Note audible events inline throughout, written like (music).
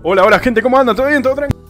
Hola, hola gente, ¿cómo andan? ¿Todo bien? ¿Todo tranquilo?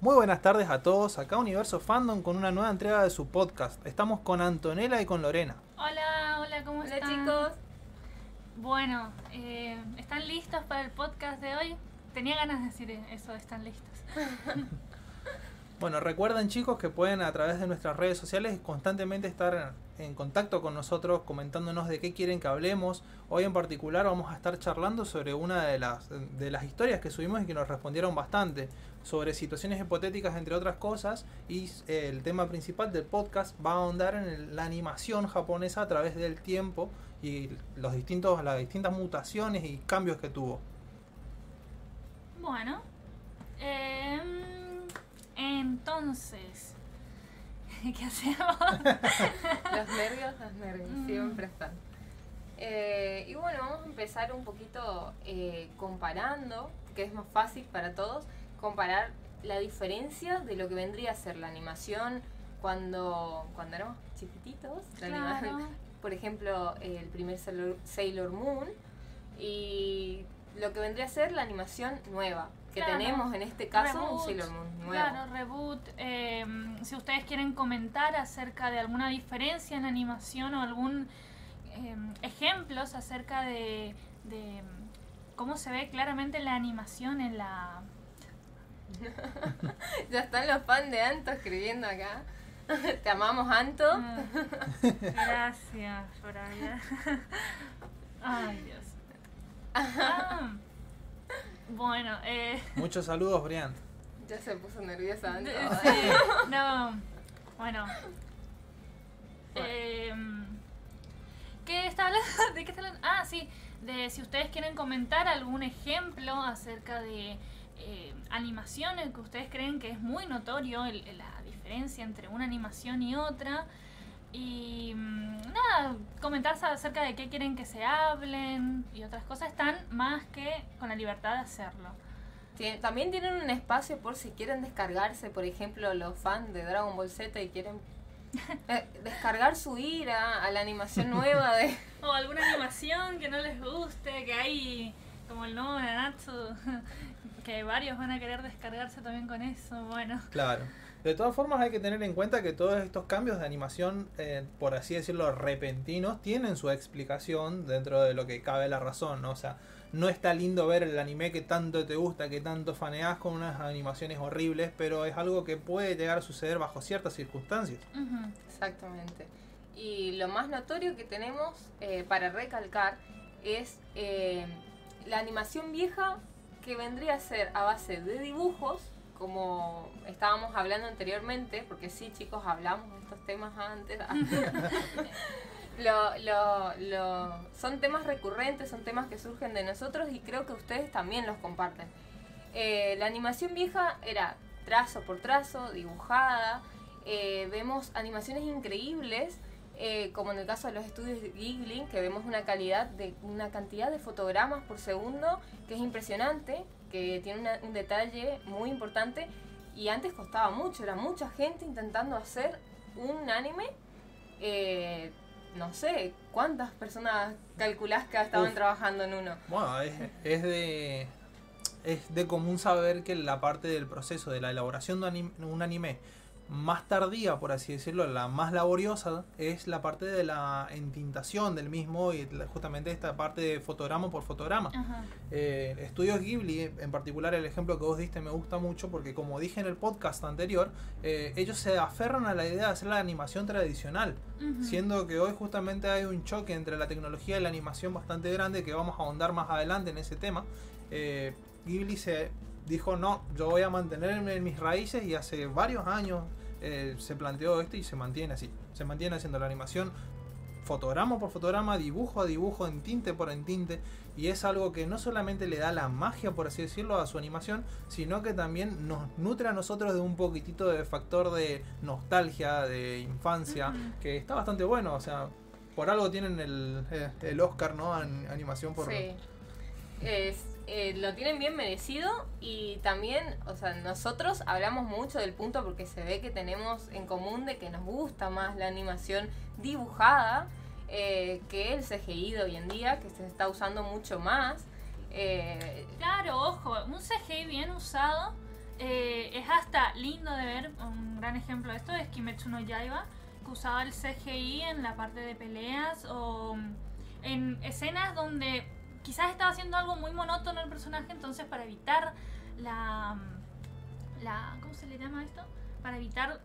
Muy buenas tardes a todos, acá Universo Fandom con una nueva entrega de su podcast. Estamos con Antonella y con Lorena. Hola, hola, ¿cómo Hola están? chicos. Bueno, eh, ¿están listos para el podcast de hoy? Tenía ganas de decir eso, están listos. (laughs) Bueno, recuerden chicos que pueden a través de nuestras redes sociales constantemente estar en contacto con nosotros, comentándonos de qué quieren que hablemos. Hoy en particular vamos a estar charlando sobre una de las, de las historias que subimos y que nos respondieron bastante, sobre situaciones hipotéticas entre otras cosas. Y eh, el tema principal del podcast va a ahondar en la animación japonesa a través del tiempo y los distintos, las distintas mutaciones y cambios que tuvo. Bueno, em, entonces, (laughs) ¿qué hacemos? Los nervios, los nervios, Mm. siempre están. Eh, y bueno, vamos a empezar un poquito eh, comparando, que es más fácil para todos, comparar la diferencia de lo que vendría a ser la animación cuando, cuando éramos chiquititos. La animación, (laughs) por ejemplo, el primer Sailor, Sailor Moon y lo que vendría a ser la animación nueva, que Claro. tenemos en este caso un. Sailor Moon nuevo. Claro, reboot. em, si ustedes quieren comentar acerca de alguna diferencia en animación o algún em, ejemplos acerca de, de, cómo se ve claramente la animación en la (laughs) Ya están los fans de Anto escribiendo acá. (laughs) Te amamos, Anto. Ah, Gracias, Soraya. (laughs) Ay, Dios. Ah, bueno, eh, Muchos saludos, Brian. Ya se puso nerviosa Anto. de- sí, no, bueno. Em, ¿Qué está hablando? (laughs) ¿De qué está hablando? Ah, sí, de si ustedes quieren comentar algún ejemplo acerca de eh, animaciones que ustedes creen que es muy notorio el- la diferencia entre una animación y otra. Y mm, nada, comentar acerca de qué quieren que se hablen y otras cosas están más que con la libertad de hacerlo. Tien- También tienen un espacio por si quieren descargarse, por ejemplo, los fans de Dragon Ball Z y quieren (laughs) eh, descargar su ira a la animación nueva de... (laughs) O alguna animación que no les guste, que hay como el nuevo Nanatsu, (laughs) que varios van a querer descargarse también con eso, bueno. Claro. De todas formas hay que tener en cuenta que todos estos cambios de animación, eh, por así decirlo, repentinos, tienen su explicación dentro de lo que cabe la razón, ¿no? O sea, no está lindo ver el anime que tanto te gusta, que tanto faneás con unas animaciones horribles, pero es algo que puede llegar a suceder bajo ciertas circunstancias. Exactamente. Y lo más notorio que tenemos eh, para recalcar es eh, la animación vieja que vendría a ser a base de dibujos, como estábamos hablando anteriormente, porque sí chicos, hablamos de estos temas antes. (laughs) Lo, lo, lo- son temas recurrentes, son temas que surgen de nosotros y creo que ustedes también los comparten. Eh, la animación vieja era trazo por trazo, dibujada. eh, vemos animaciones increíbles, eh, como en el caso de los estudios de Ghibli, que vemos una calidad de una cantidad de fotogramas por segundo que es impresionante, que tiene una- un detalle muy importante. Y antes costaba mucho, era mucha gente intentando hacer un anime. eh, no sé, ¿cuántas personas calculás que estaban Uf. trabajando en uno? Bueno, es, es de es de común saber que la parte del proceso de la elaboración de un anime más tardía, por así decirlo, la más laboriosa, es la parte de la entintación del mismo y justamente esta parte de fotograma por fotograma. Eh, Estudios Ghibli, en particular el ejemplo que vos diste me gusta mucho porque como dije en el podcast anterior, eh, ellos se aferran a la idea de hacer la animación tradicional, siendo que hoy justamente hay un choque entre la tecnología y la animación bastante grande que vamos a ahondar más adelante en ese tema. Eh, Ghibli se dijo no, yo voy a mantenerme en mis raíces y hace varios años eh, se planteó esto y se mantiene así, se mantiene haciendo la animación fotograma por fotograma, dibujo a dibujo, en tinte por en tinte, y es algo que no solamente le da la magia, por así decirlo, a su animación, sino que también nos nutre a nosotros de un poquitito de factor de nostalgia, de infancia, que está bastante bueno, o sea, por algo tienen el, eh, el Oscar, ¿no? En animación por... Sí. Es, eh, lo tienen bien merecido y también, o sea, nosotros hablamos mucho del punto porque se ve que tenemos en común de que nos gusta más la animación dibujada eh, que el CGI de hoy en día, que se está usando mucho más. Eh, Claro, ojo, un CGI bien usado es hasta lindo de ver. Un gran ejemplo de esto es Kimetsu no Yaiba, que usaba el CGI en la parte de peleas o mm, en escenas donde quizás estaba haciendo algo muy monótono el personaje, entonces para evitar la, la ¿cómo se le llama esto? Para evitar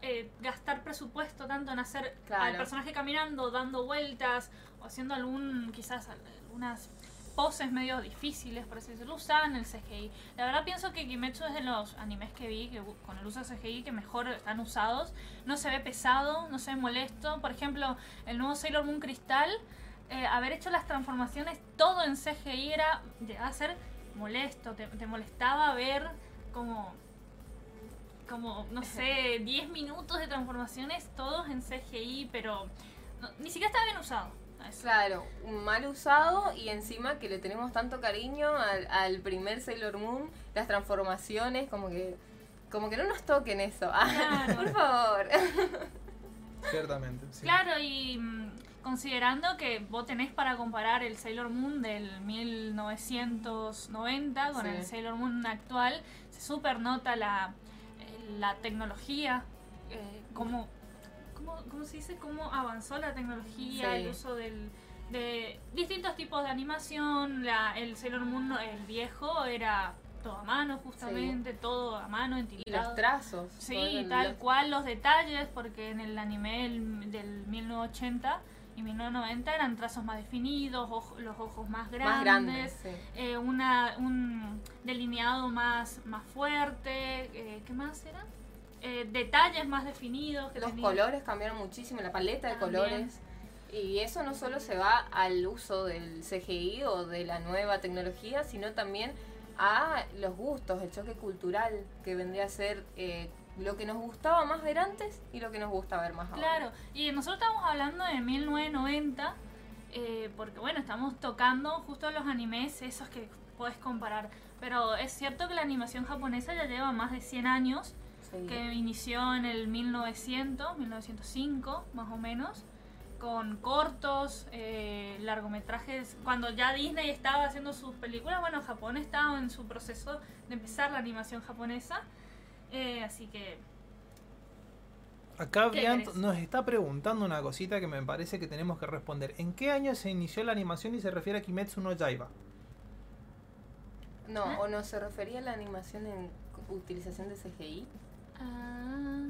eh, gastar presupuesto tanto en hacer Claro. al personaje caminando, dando vueltas o haciendo algún quizás algunas poses medio difíciles, por así decirlo, usaban el CGI. La verdad pienso que Kimetsu es de los animes que vi que con el uso de CGI que mejor están usados. No se ve pesado, no se ve molesto. Por ejemplo, el nuevo Sailor Moon Crystal, eh, haber hecho las transformaciones todo en CGI era llegaba a ser molesto, te, te molestaba ver como como, no sé, 10 minutos de transformaciones todos en CGI, pero no- ni siquiera estaba bien usado. Eso. claro, mal usado y encima que le tenemos tanto cariño al, al primer Sailor Moon, las transformaciones, como que, como que no nos toquen eso. (laughs) Ah, Claro. por favor. (laughs) Ciertamente, sí. Claro, y mm, considerando que vos tenés para comparar el Sailor Moon del 1990 con Sí. el Sailor Moon actual, se super nota la, eh, la tecnología, eh, cómo, cómo, cómo se dice, cómo avanzó la tecnología, Sí. el uso del, de distintos tipos de animación, la, el Sailor Moon, el viejo, era todo a mano justamente, todo a mano, Y entintado. los trazos. Sí, tal los- cual los detalles, porque en el anime del 1980 y 1990 eran trazos más definidos, ojo- los ojos más grandes, Más grandes, sí. eh, una, un delineado más, más fuerte, eh, ¿qué más era? Eh, detalles más definidos. Que Los colores cambiaron muchísimo, la paleta de También. colores. Y eso no solo se va al uso del CGI o de la nueva tecnología, sino también a los gustos, el choque cultural que vendría a ser eh, lo que nos gustaba más ver antes y lo que nos gusta ver más ahora. Claro, y nosotros estamos hablando de 1990, eh, porque bueno, estamos tocando justo los animes, esos que puedes comparar. Pero es cierto que la animación japonesa ya lleva más de 100 años, Sí. que inició en el 1900, 1905 más o menos, con cortos, eh, largometrajes. Cuando ya Disney estaba haciendo sus películas, bueno, Japón estaba en su proceso de empezar la animación japonesa. Eh, así que Acá ¿Qué Brian querés? nos está preguntando una cosita que me parece que tenemos que responder. ¿En qué año se inició la animación y se refiere a Kimetsu no Yaiba? No, ¿Ah? o no se refería a la animación en utilización de CGI. ah,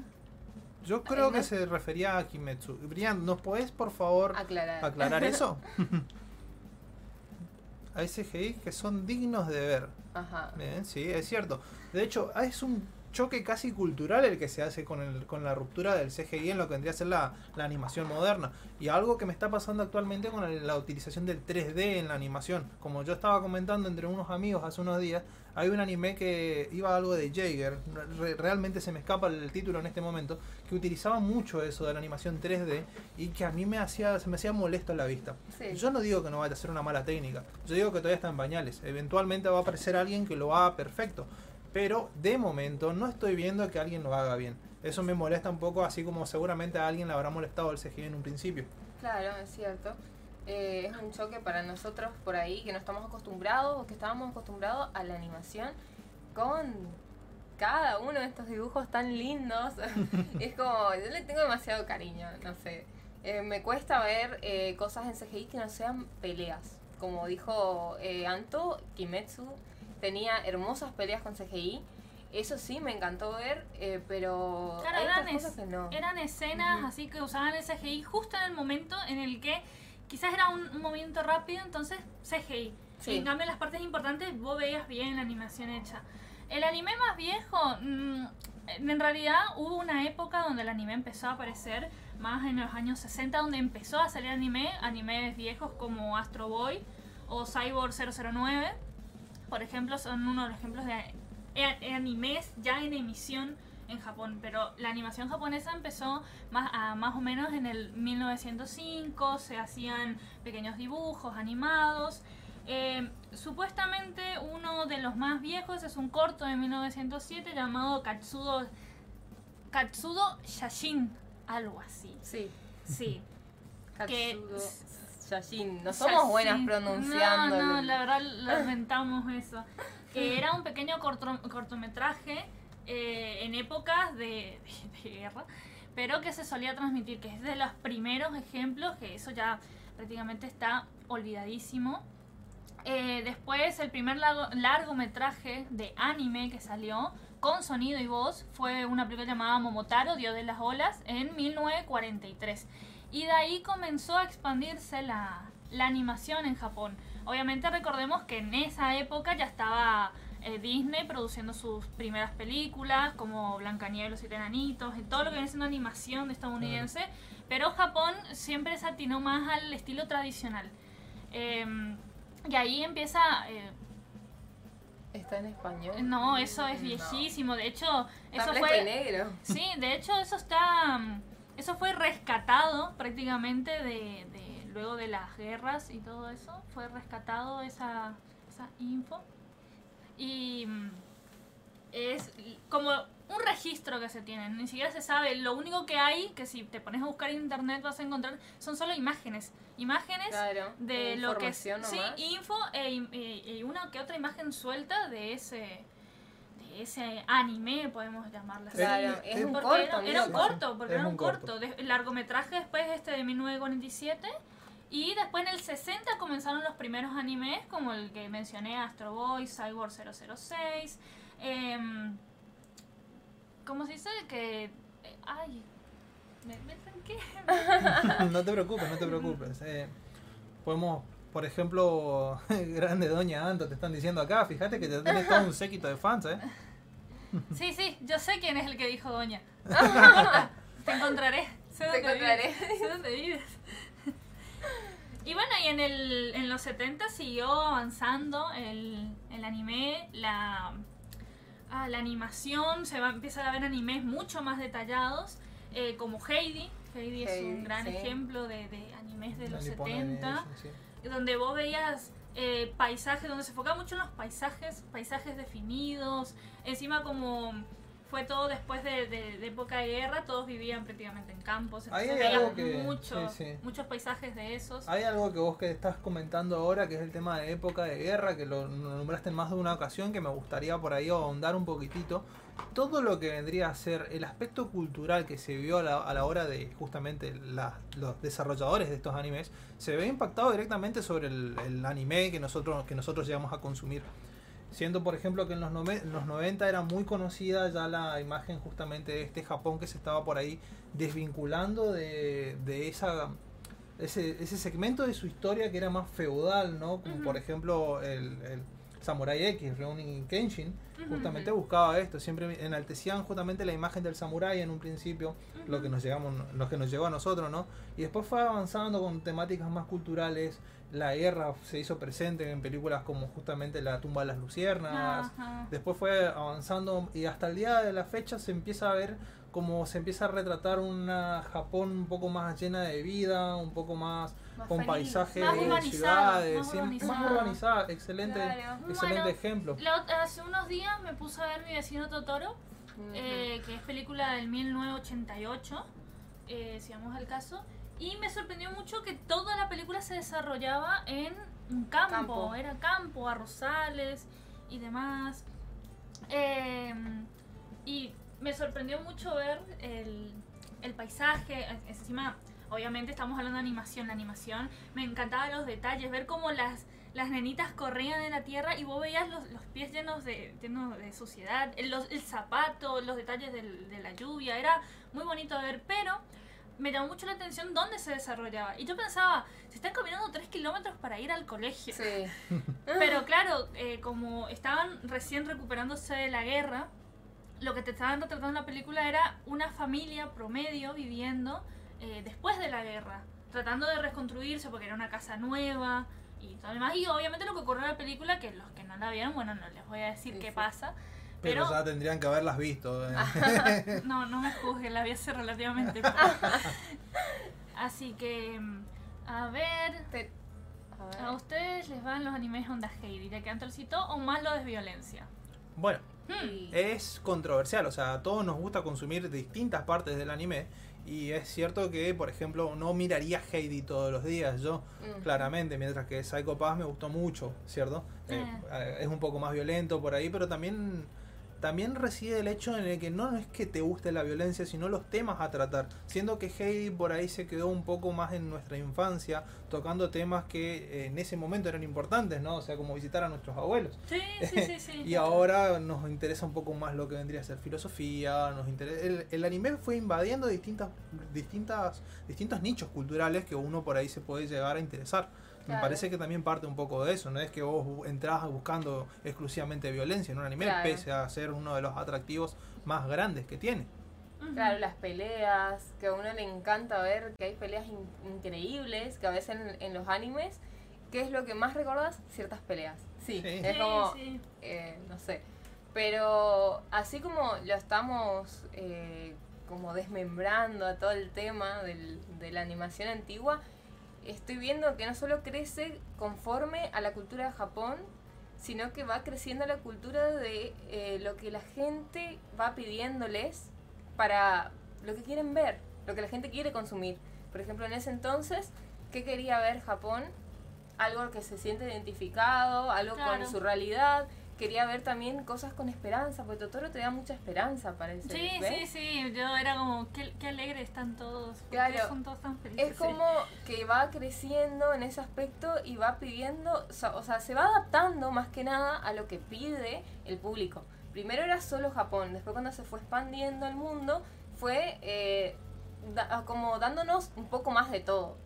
Yo creo que no- se refería a Kimetsu. Brian, ¿nos podés por favor Aclarar. aclarar eso? (laughs) Hay CGI que son dignos de ver. Ajá. Bien, sí, es cierto. De hecho, es un choque casi cultural el que se hace con, el, con la ruptura del CGI en lo que vendría a ser la, la animación moderna. Y algo que me está pasando actualmente con el- la utilización del 3D en la animación. Como yo estaba comentando entre unos amigos hace unos días, hay un anime que iba algo de Jaeger, re- realmente se me escapa el título en este momento, que utilizaba mucho eso de la animación 3D y que a mí me hacía, se me hacía molesto en la vista. Sí. Yo no digo que no vaya a ser una mala técnica, yo digo que todavía está en pañales. Eventualmente va a aparecer alguien que lo haga perfecto, pero de momento no estoy viendo que alguien lo haga bien. Eso me molesta un poco, así como seguramente a alguien le habrá molestado el CGI en un principio. Claro, es cierto. Eh, es un choque para nosotros por ahí que no estamos acostumbrados o que estábamos acostumbrados a la animación con cada uno de estos dibujos tan lindos. (laughs) es como, yo le tengo demasiado cariño, no sé. Eh, me cuesta ver eh, cosas en CGI que no sean peleas. Como dijo Anto, Kimetsu tenía hermosas peleas con CGI. Eso sí, me encantó ver, eh, pero Claro, hay eran, otras cosas es- que no. eran escenas así que usaban el CGI justo en el momento en el que quizás era un, un movimiento rápido, entonces CGI. Sí. Y en cambio, en las partes importantes vos veías bien la animación hecha. El anime más viejo, mm, en realidad hubo una época donde el anime empezó a aparecer más en los años 60, donde empezó a salir anime, animes viejos como Astro Boy o Cyborg 009. Por ejemplo, son uno de los ejemplos de a- animes ya en emisión en Japón, pero la animación japonesa empezó más, a, más o menos en el 1905, se hacían pequeños dibujos animados. Eh, supuestamente uno de los más viejos es un corto de 1907 llamado Katsudo, Katsudo Shashin, algo así. Sí. Sí. (laughs) que Katsudo Yashin. No somos buenas pronunciando. No, no, la verdad lamentamos (laughs) eso. Que (laughs) era un pequeño corto- cortometraje eh, en épocas de, de- de guerra, pero que se solía transmitir, que es de los primeros ejemplos, que eso ya prácticamente está olvidadísimo. Eh, después, el primer largo- largometraje de anime que salió con sonido y voz fue una película llamada Momotaro, Dios de las Olas, en 1943. Y de ahí comenzó a expandirse la, la animación en Japón. Obviamente recordemos que en esa época ya estaba eh, Disney produciendo sus primeras películas, como Blancanieves y los siete enanitos, y todo lo que viene siendo animación estadounidense, pero Japón siempre se atinó más al estilo tradicional. Em, y ahí empieza... eh, ¿Está en español? no, eso es No. viejísimo. De hecho, Está eso blanco y fue... negro. Sí, de hecho eso está, eso fue rescatado prácticamente de, de- luego de las guerras y todo eso, fue rescatado esa, esa info y mm, es como un registro que se tiene, ni siquiera se sabe, lo único que hay, que si te pones a buscar en internet vas a encontrar, son solo imágenes, imágenes Claro. de lo que es información sí, nomás. info e, e- y una que otra imagen suelta de ese ese anime podemos llamarlo así Claro, Eh, es eh, un porque corto. era, un corto porque es era un un corto, corto. De- el largometraje después este de 1947 y después en el 60 comenzaron los primeros animes como el que mencioné Astro Boy Cyborg 006 em, ¿cómo se dice? que eh, ay me, me tranqué (laughs) no te preocupes, no te preocupes. Eh, podemos, por ejemplo, (laughs) grande Doña Anto, te están diciendo acá, fíjate que te tenés todo un séquito de fans, ¿eh? Sí, sí, yo sé quién es el que dijo Doña. (laughs) Te encontraré. Sé Te dónde encontraré. vives, Sé dónde vives. Y bueno, y en, el, en los 70 siguió avanzando el, el anime, la, ah, la animación, se va a empezar a ver animes mucho más detallados, eh, como Heidi. Heidi, es un gran sí. ejemplo de, de animes de La los Nippon 70 Animation, sí. donde vos veías eh, paisajes, donde se enfocaba mucho en los paisajes, paisajes definidos, encima como fue todo después de, de- de época de guerra, todos vivían prácticamente en campos, Ahí entonces hay algo que- mucho- sí, sí. muchos paisajes de esos. Hay algo que vos que estás comentando ahora, que es el tema de época de guerra, que lo nombraste en más de una ocasión, que me gustaría por ahí ahondar un poquitito. Todo lo que vendría a ser el aspecto cultural que se vio a la, a la hora de justamente la- los desarrolladores de estos animes, se ve impactado directamente sobre el, el anime que nosotros, que nosotros llegamos a consumir. Siendo, por ejemplo, que en los, en los 90 era muy conocida ya la imagen justamente de este Japón que se estaba por ahí desvinculando de, de esa ese, ese segmento de su historia que era más feudal, ¿no? Como por ejemplo el, el Samurai X, Rurouni Kenshin, justamente buscaba esto, siempre enaltecían justamente la imagen del samurái en un principio, lo que nos llegamos, lo que nos llegó a nosotros, ¿no? Y después fue avanzando con temáticas más culturales, la guerra se hizo presente en películas como justamente La tumba de las luciérnagas, Ajá. Después fue avanzando y hasta el día de la fecha se empieza a ver como se empieza a retratar una Japón un poco más llena de vida, un poco más, Más con feliz. paisajes Más de urbanizada, ciudades, más urbanizada. más urbanizada, excelente, Claro. excelente Bueno, ejemplo. Hace unos días me puse a ver Mi vecino Totoro, eh, que es película del 1988, eh, si vamos al caso, y me sorprendió mucho que toda la película se desarrollaba en un campo, Campo. era campo, arrozales y demás. Eh, y me sorprendió mucho ver el, el paisaje, eh, encima, obviamente estamos hablando de animación, la animación, me encantaban los detalles, ver cómo las, las nenitas corrían en la tierra y vos veías los, los pies llenos de, llenos de suciedad, el, los- el zapato, los detalles del- de la lluvia, era muy bonito de ver, pero me llamó mucho la atención dónde se desarrollaba. Y yo pensaba, se están caminando tres kilómetros para ir al colegio. Sí. (laughs) Pero claro, eh, como estaban recién recuperándose de la guerra, lo que te estaban retratando en la película era una familia promedio viviendo eh, después de la guerra, tratando de reconstruirse porque era una casa nueva y todo lo demás. Y obviamente lo que ocurrió en la película, que los que no la vieron, bueno, no les voy a decir Sí, qué sí. pasa. Pero, Pero, ya tendrían que haberlas visto. eh. (laughs) (laughs) no, no me juzguen, la vi hace relativamente (laughs) poco. Así que, a ver, Te- a ver. ¿a ustedes les van los animes onda Heidi, ya que Anton citó, o más lo de violencia? Bueno, Hmm. Es controversial, o sea, a todos nos gusta consumir distintas partes del anime. Y es cierto que, por ejemplo, no miraría Heidi todos los días, yo, claramente, mientras que Psycho Pass me gustó mucho, ¿cierto? Eh, eh, es un poco más violento por ahí, pero también, también reside el hecho en el que no es que te guste la violencia, sino los temas a tratar. Siendo que Heidi por ahí se quedó un poco más en nuestra infancia, tocando temas que eh, en ese momento eran importantes, ¿no? O sea, como visitar a nuestros abuelos. Sí, sí, sí, sí. (laughs) Y ahora nos interesa un poco más lo que vendría a ser filosofía, nos interesa, el, el anime fue invadiendo distintas, distintas, distintos nichos culturales que uno por ahí se puede llegar a interesar. Me parece que también parte un poco de eso, no es que vos entras buscando exclusivamente violencia en un anime, Claro. pese a ser uno de los atractivos más grandes que tiene. Claro, las peleas, que a uno le encanta ver que hay peleas in- increíbles, que a veces en, en los animes, ¿qué es lo que más recordas? Ciertas peleas. Sí, Sí. es Sí, como, sí. eh, no sé. Pero así como lo estamos eh, como desmembrando a todo el tema del- de la animación antigua, estoy viendo que no solo crece conforme a la cultura de Japón, sino que va creciendo la cultura de eh, lo que la gente va pidiéndoles para lo que quieren ver, lo que la gente quiere consumir. Por ejemplo, en ese entonces, ¿qué quería ver Japón? Algo que se siente identificado, algo Claro. con su realidad. Quería ver también cosas con esperanza, porque Totoro te da mucha esperanza, parece. Sí, sí, ¿ves? sí, yo era como, qué, qué alegres están todos, ¿por qué Claro. son todos tan felices? Es como que va creciendo en ese aspecto y va pidiendo, o sea, o sea, se va adaptando más que nada a lo que pide el público. Primero era solo Japón, después cuando se fue expandiendo al mundo, fue eh, da- como dándonos un poco más de todo.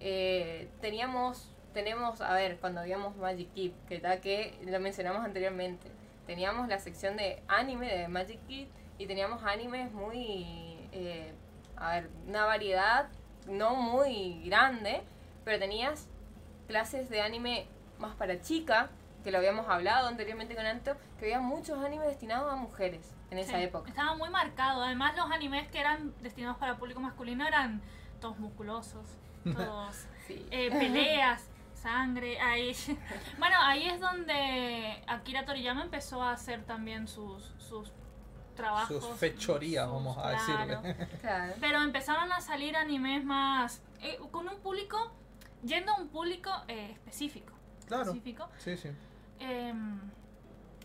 Eh, teníamos, tenemos, a ver, cuando veíamos Magic Kid, que tal que lo mencionamos anteriormente, teníamos la sección de anime de Magic Kid y teníamos animes muy, eh, a ver, una variedad no muy grande, pero tenías clases de anime más para chica, que lo habíamos hablado anteriormente con Anto, que había muchos animes destinados a mujeres en esa Sí, época. Estaba muy marcado. Además, los animes que eran destinados para público masculino eran todos musculosos, (laughs) todos Sí. eh, peleas, sangre. Ahí. (laughs) bueno, ahí es donde Akira Toriyama empezó a hacer también sus, sus trabajos. Sus fechorías, sus- vamos a claro. decirle. (laughs) Claro. Pero empezaron a salir animes más. eh, con un público. yendo a un público eh, específico. Claro. específico. Sí, sí. Em,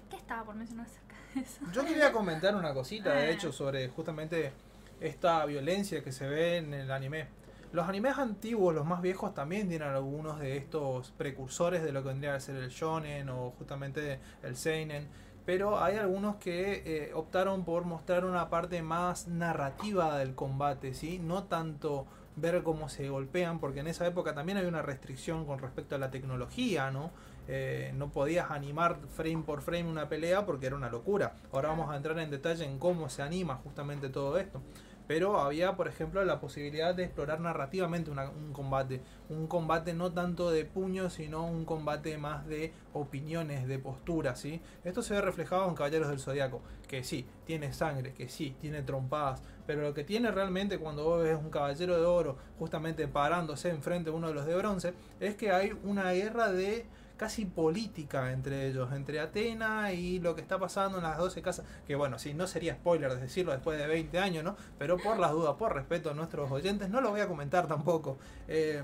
¿Qué estaba por mencionar acerca de eso? Yo quería comentar una cosita, de (laughs) Ah. hecho, sobre justamente esta violencia que se ve en el anime. Los animes antiguos, los más viejos, también tienen algunos de estos precursores de lo que vendría a ser el shonen o justamente el seinen. Pero hay algunos que eh, optaron por mostrar una parte más narrativa del combate, ¿sí? No tanto ver cómo se golpean, porque en esa época también había una restricción con respecto a la tecnología, ¿no? Eh, no podías animar frame por frame una pelea porque era una locura. Ahora vamos a entrar en detalle en cómo se anima justamente todo esto. Pero había, por ejemplo, la posibilidad de explorar narrativamente un combate. Un combate no tanto de puños, sino un combate más de opiniones, de posturas, ¿sí? Esto se ve reflejado en Caballeros del Zodiaco. Que sí, tiene sangre, que sí, tiene trompadas. Pero lo que tiene realmente cuando vos ves un caballero de oro justamente parándose enfrente de uno de los de bronce, es que hay una guerra de casi política entre ellos, entre Atena y lo que está pasando en las 12 casas, que bueno, sí, no sería spoiler decirlo después de 20 años, ¿no? Pero por las dudas, por respeto a nuestros oyentes, no lo voy a comentar tampoco. Eh,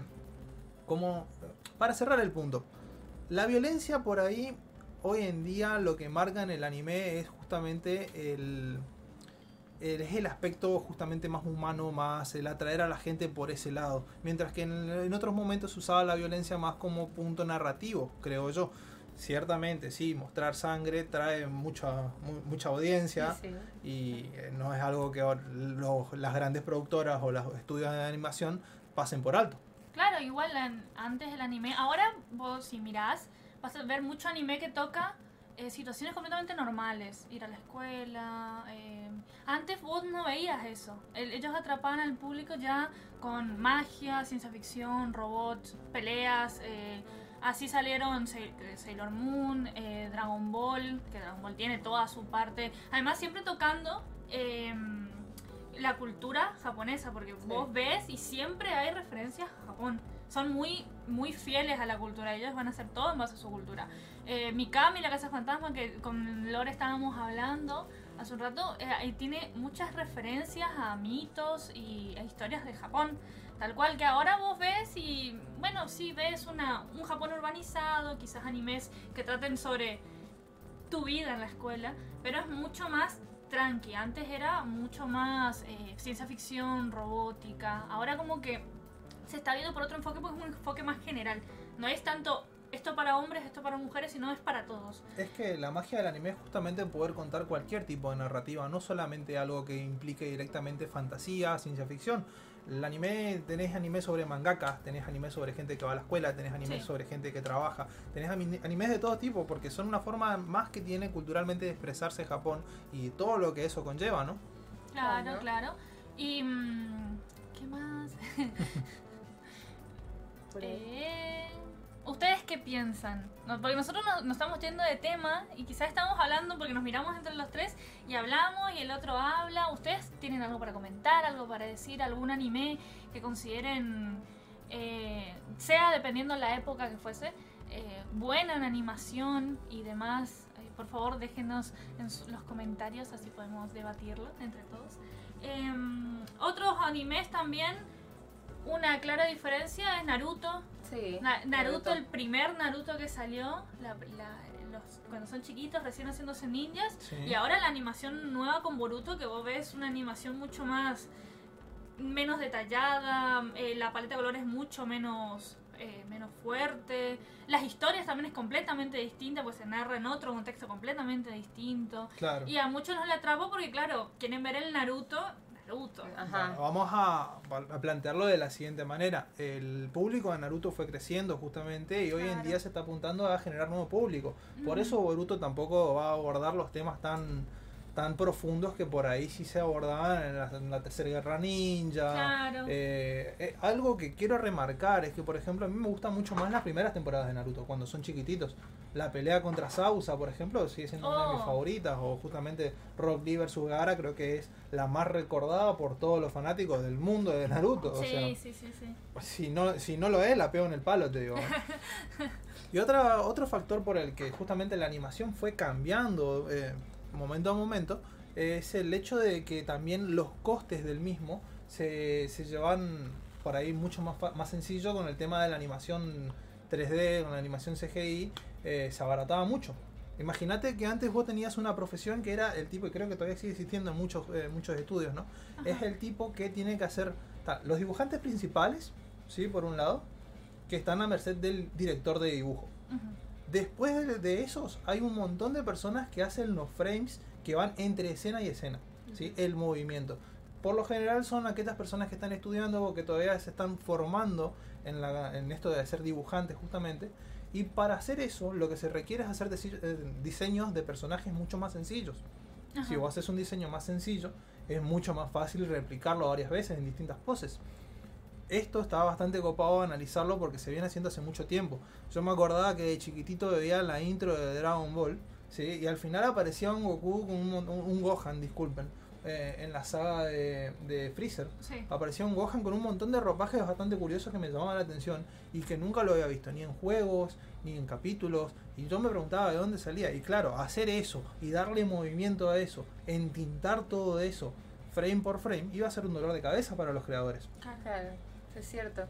como, para cerrar el punto, la violencia por ahí, hoy en día lo que marca en el anime es justamente el, el- es el aspecto justamente más humano, más el atraer a la gente por ese lado. Mientras que en, en otros momentos se usaba la violencia más como punto narrativo, creo yo. Ciertamente, sí, mostrar sangre trae mucha, mu- mucha audiencia Sí, sí. y eh, no es algo que los- las grandes productoras o los estudios de animación pasen por alto. Claro, igual antes del anime. Ahora vos si mirás, vas a ver mucho anime que toca eh, situaciones completamente normales. Ir a la escuela. eh, Antes vos no veías eso. El- ellos atrapaban al público ya con magia, ciencia ficción, robots, peleas. eh, así salieron Sa- eh, Sailor Moon, eh, Dragon Ball, que Dragon Ball tiene toda su parte. Además siempre tocando... em, la cultura japonesa, porque vos ves y siempre hay referencias a Japón. Son muy, muy fieles a la cultura, ellos van a hacer todo en base a su cultura. Eh, Mikami, la Casa Fantasma, que con Lore estábamos hablando hace un rato, eh, tiene muchas referencias a mitos y a historias de Japón. Tal cual que ahora vos ves y, bueno, sí ves una, un Japón urbanizado, quizás animes que traten sobre tu vida en la escuela, pero es mucho más tranqui. Antes era mucho más eh, ciencia ficción, robótica. Ahora como que se está viendo por otro enfoque porque es un enfoque más general. No es tanto esto para hombres, esto para mujeres, sino es para todos. Es que la magia del anime es justamente poder contar cualquier tipo de narrativa, no solamente algo que implique directamente fantasía, ciencia ficción. El anime, tenés anime sobre mangakas, tenés anime sobre gente que va a la escuela, tenés anime Sí. sobre gente que trabaja, tenés animes de todo tipo, porque son una forma más que tiene culturalmente de expresarse Japón y todo lo que eso conlleva, ¿no? Claro, Claro. claro. Y... mm, ¿Qué más? (laughs) Eh, ¿Ustedes qué piensan? Porque nosotros nos, estamos yendo de tema y quizás estamos hablando porque nos miramos entre los tres y hablamos y el otro habla. ¿Ustedes tienen algo para comentar, algo para decir, algún anime que consideren, eh, sea dependiendo la época que fuese, eh, buena en animación y demás? Eh, por favor, déjenos en los comentarios, así podemos debatirlo entre todos. Em, otros animes también, una clara diferencia es Naruto. Sí. Na- Naruto, el primer Naruto que salió, la- la- los- cuando son chiquitos, recién haciéndose ninjas. Sí. Y ahora la animación nueva con Boruto, que vos ves una animación mucho más. menos detallada, eh, la paleta de colores mucho menos. eh, menos fuerte. Las historias también es completamente distinta, pues se narra en otro contexto completamente distinto. Claro. Y a muchos no le atrapó porque, claro, quieren ver el Naruto. Naruto. Ajá. Bueno, vamos a, a plantearlo de la siguiente manera. El público de Naruto fue creciendo justamente y hoy en día se está apuntando a generar nuevo público. Por eso Boruto tampoco va a abordar los temas tan tan profundos que por ahí sí se abordaban en la, en la tercera guerra ninja. Claro. Eh, eh, algo que quiero remarcar es que, por ejemplo, a mí me gustan mucho más las primeras temporadas de Naruto, cuando son chiquititos. La pelea contra Sausa, por ejemplo, sigue siendo una de mis Oh. favoritas. O justamente Rock Lee vs. Gaara, creo que es la más recordada por todos los fanáticos del mundo de Naruto. O sí, sea, sí, sí, sí. si no, si no lo es, la pego en el palo, te digo. (laughs) y otra, otro factor por el que justamente la animación fue cambiando eh, momento a momento es el hecho de que también los costes del mismo se, se llevan por ahí mucho más, más sencillo con el tema de la animación 3D, con la animación CGI, eh, se abarataba mucho. Imagínate que antes vos tenías una profesión que era el tipo, y creo que todavía sigue existiendo en muchos, eh, muchos estudios, ¿no? Es el tipo que tiene que hacer ta, los dibujantes principales, ¿sí? Por un lado, que están a merced del director de dibujo. Después de, esos, hay un montón de personas que hacen los frames que van entre escena y escena, ¿sí? El movimiento. Por lo general son aquellas personas que están estudiando o que todavía se están formando en, la, en esto de ser dibujantes justamente. Y para hacer eso, lo que se requiere es hacer eh, diseños de personajes mucho más sencillos. Ajá. Si vos haces un diseño más sencillo, es mucho más fácil replicarlo varias veces en distintas poses. Esto estaba bastante copado analizarlo porque se viene haciendo hace mucho tiempo. Yo me acordaba que de chiquitito veía la intro de Dragon Ball, ¿sí? y al final aparecía un Goku con un, mon- un Gohan, disculpen, eh, en la saga de, de Freezer. Sí. Aparecía un Gohan con un montón de ropajes bastante curiosos que me llamaban la atención y que nunca lo había visto, ni en juegos, ni en capítulos. Y yo me preguntaba de dónde salía. Y claro, hacer eso y darle movimiento a eso, entintar todo eso, frame por frame, iba a ser un dolor de cabeza para los creadores. Claro. Claro, es cierto.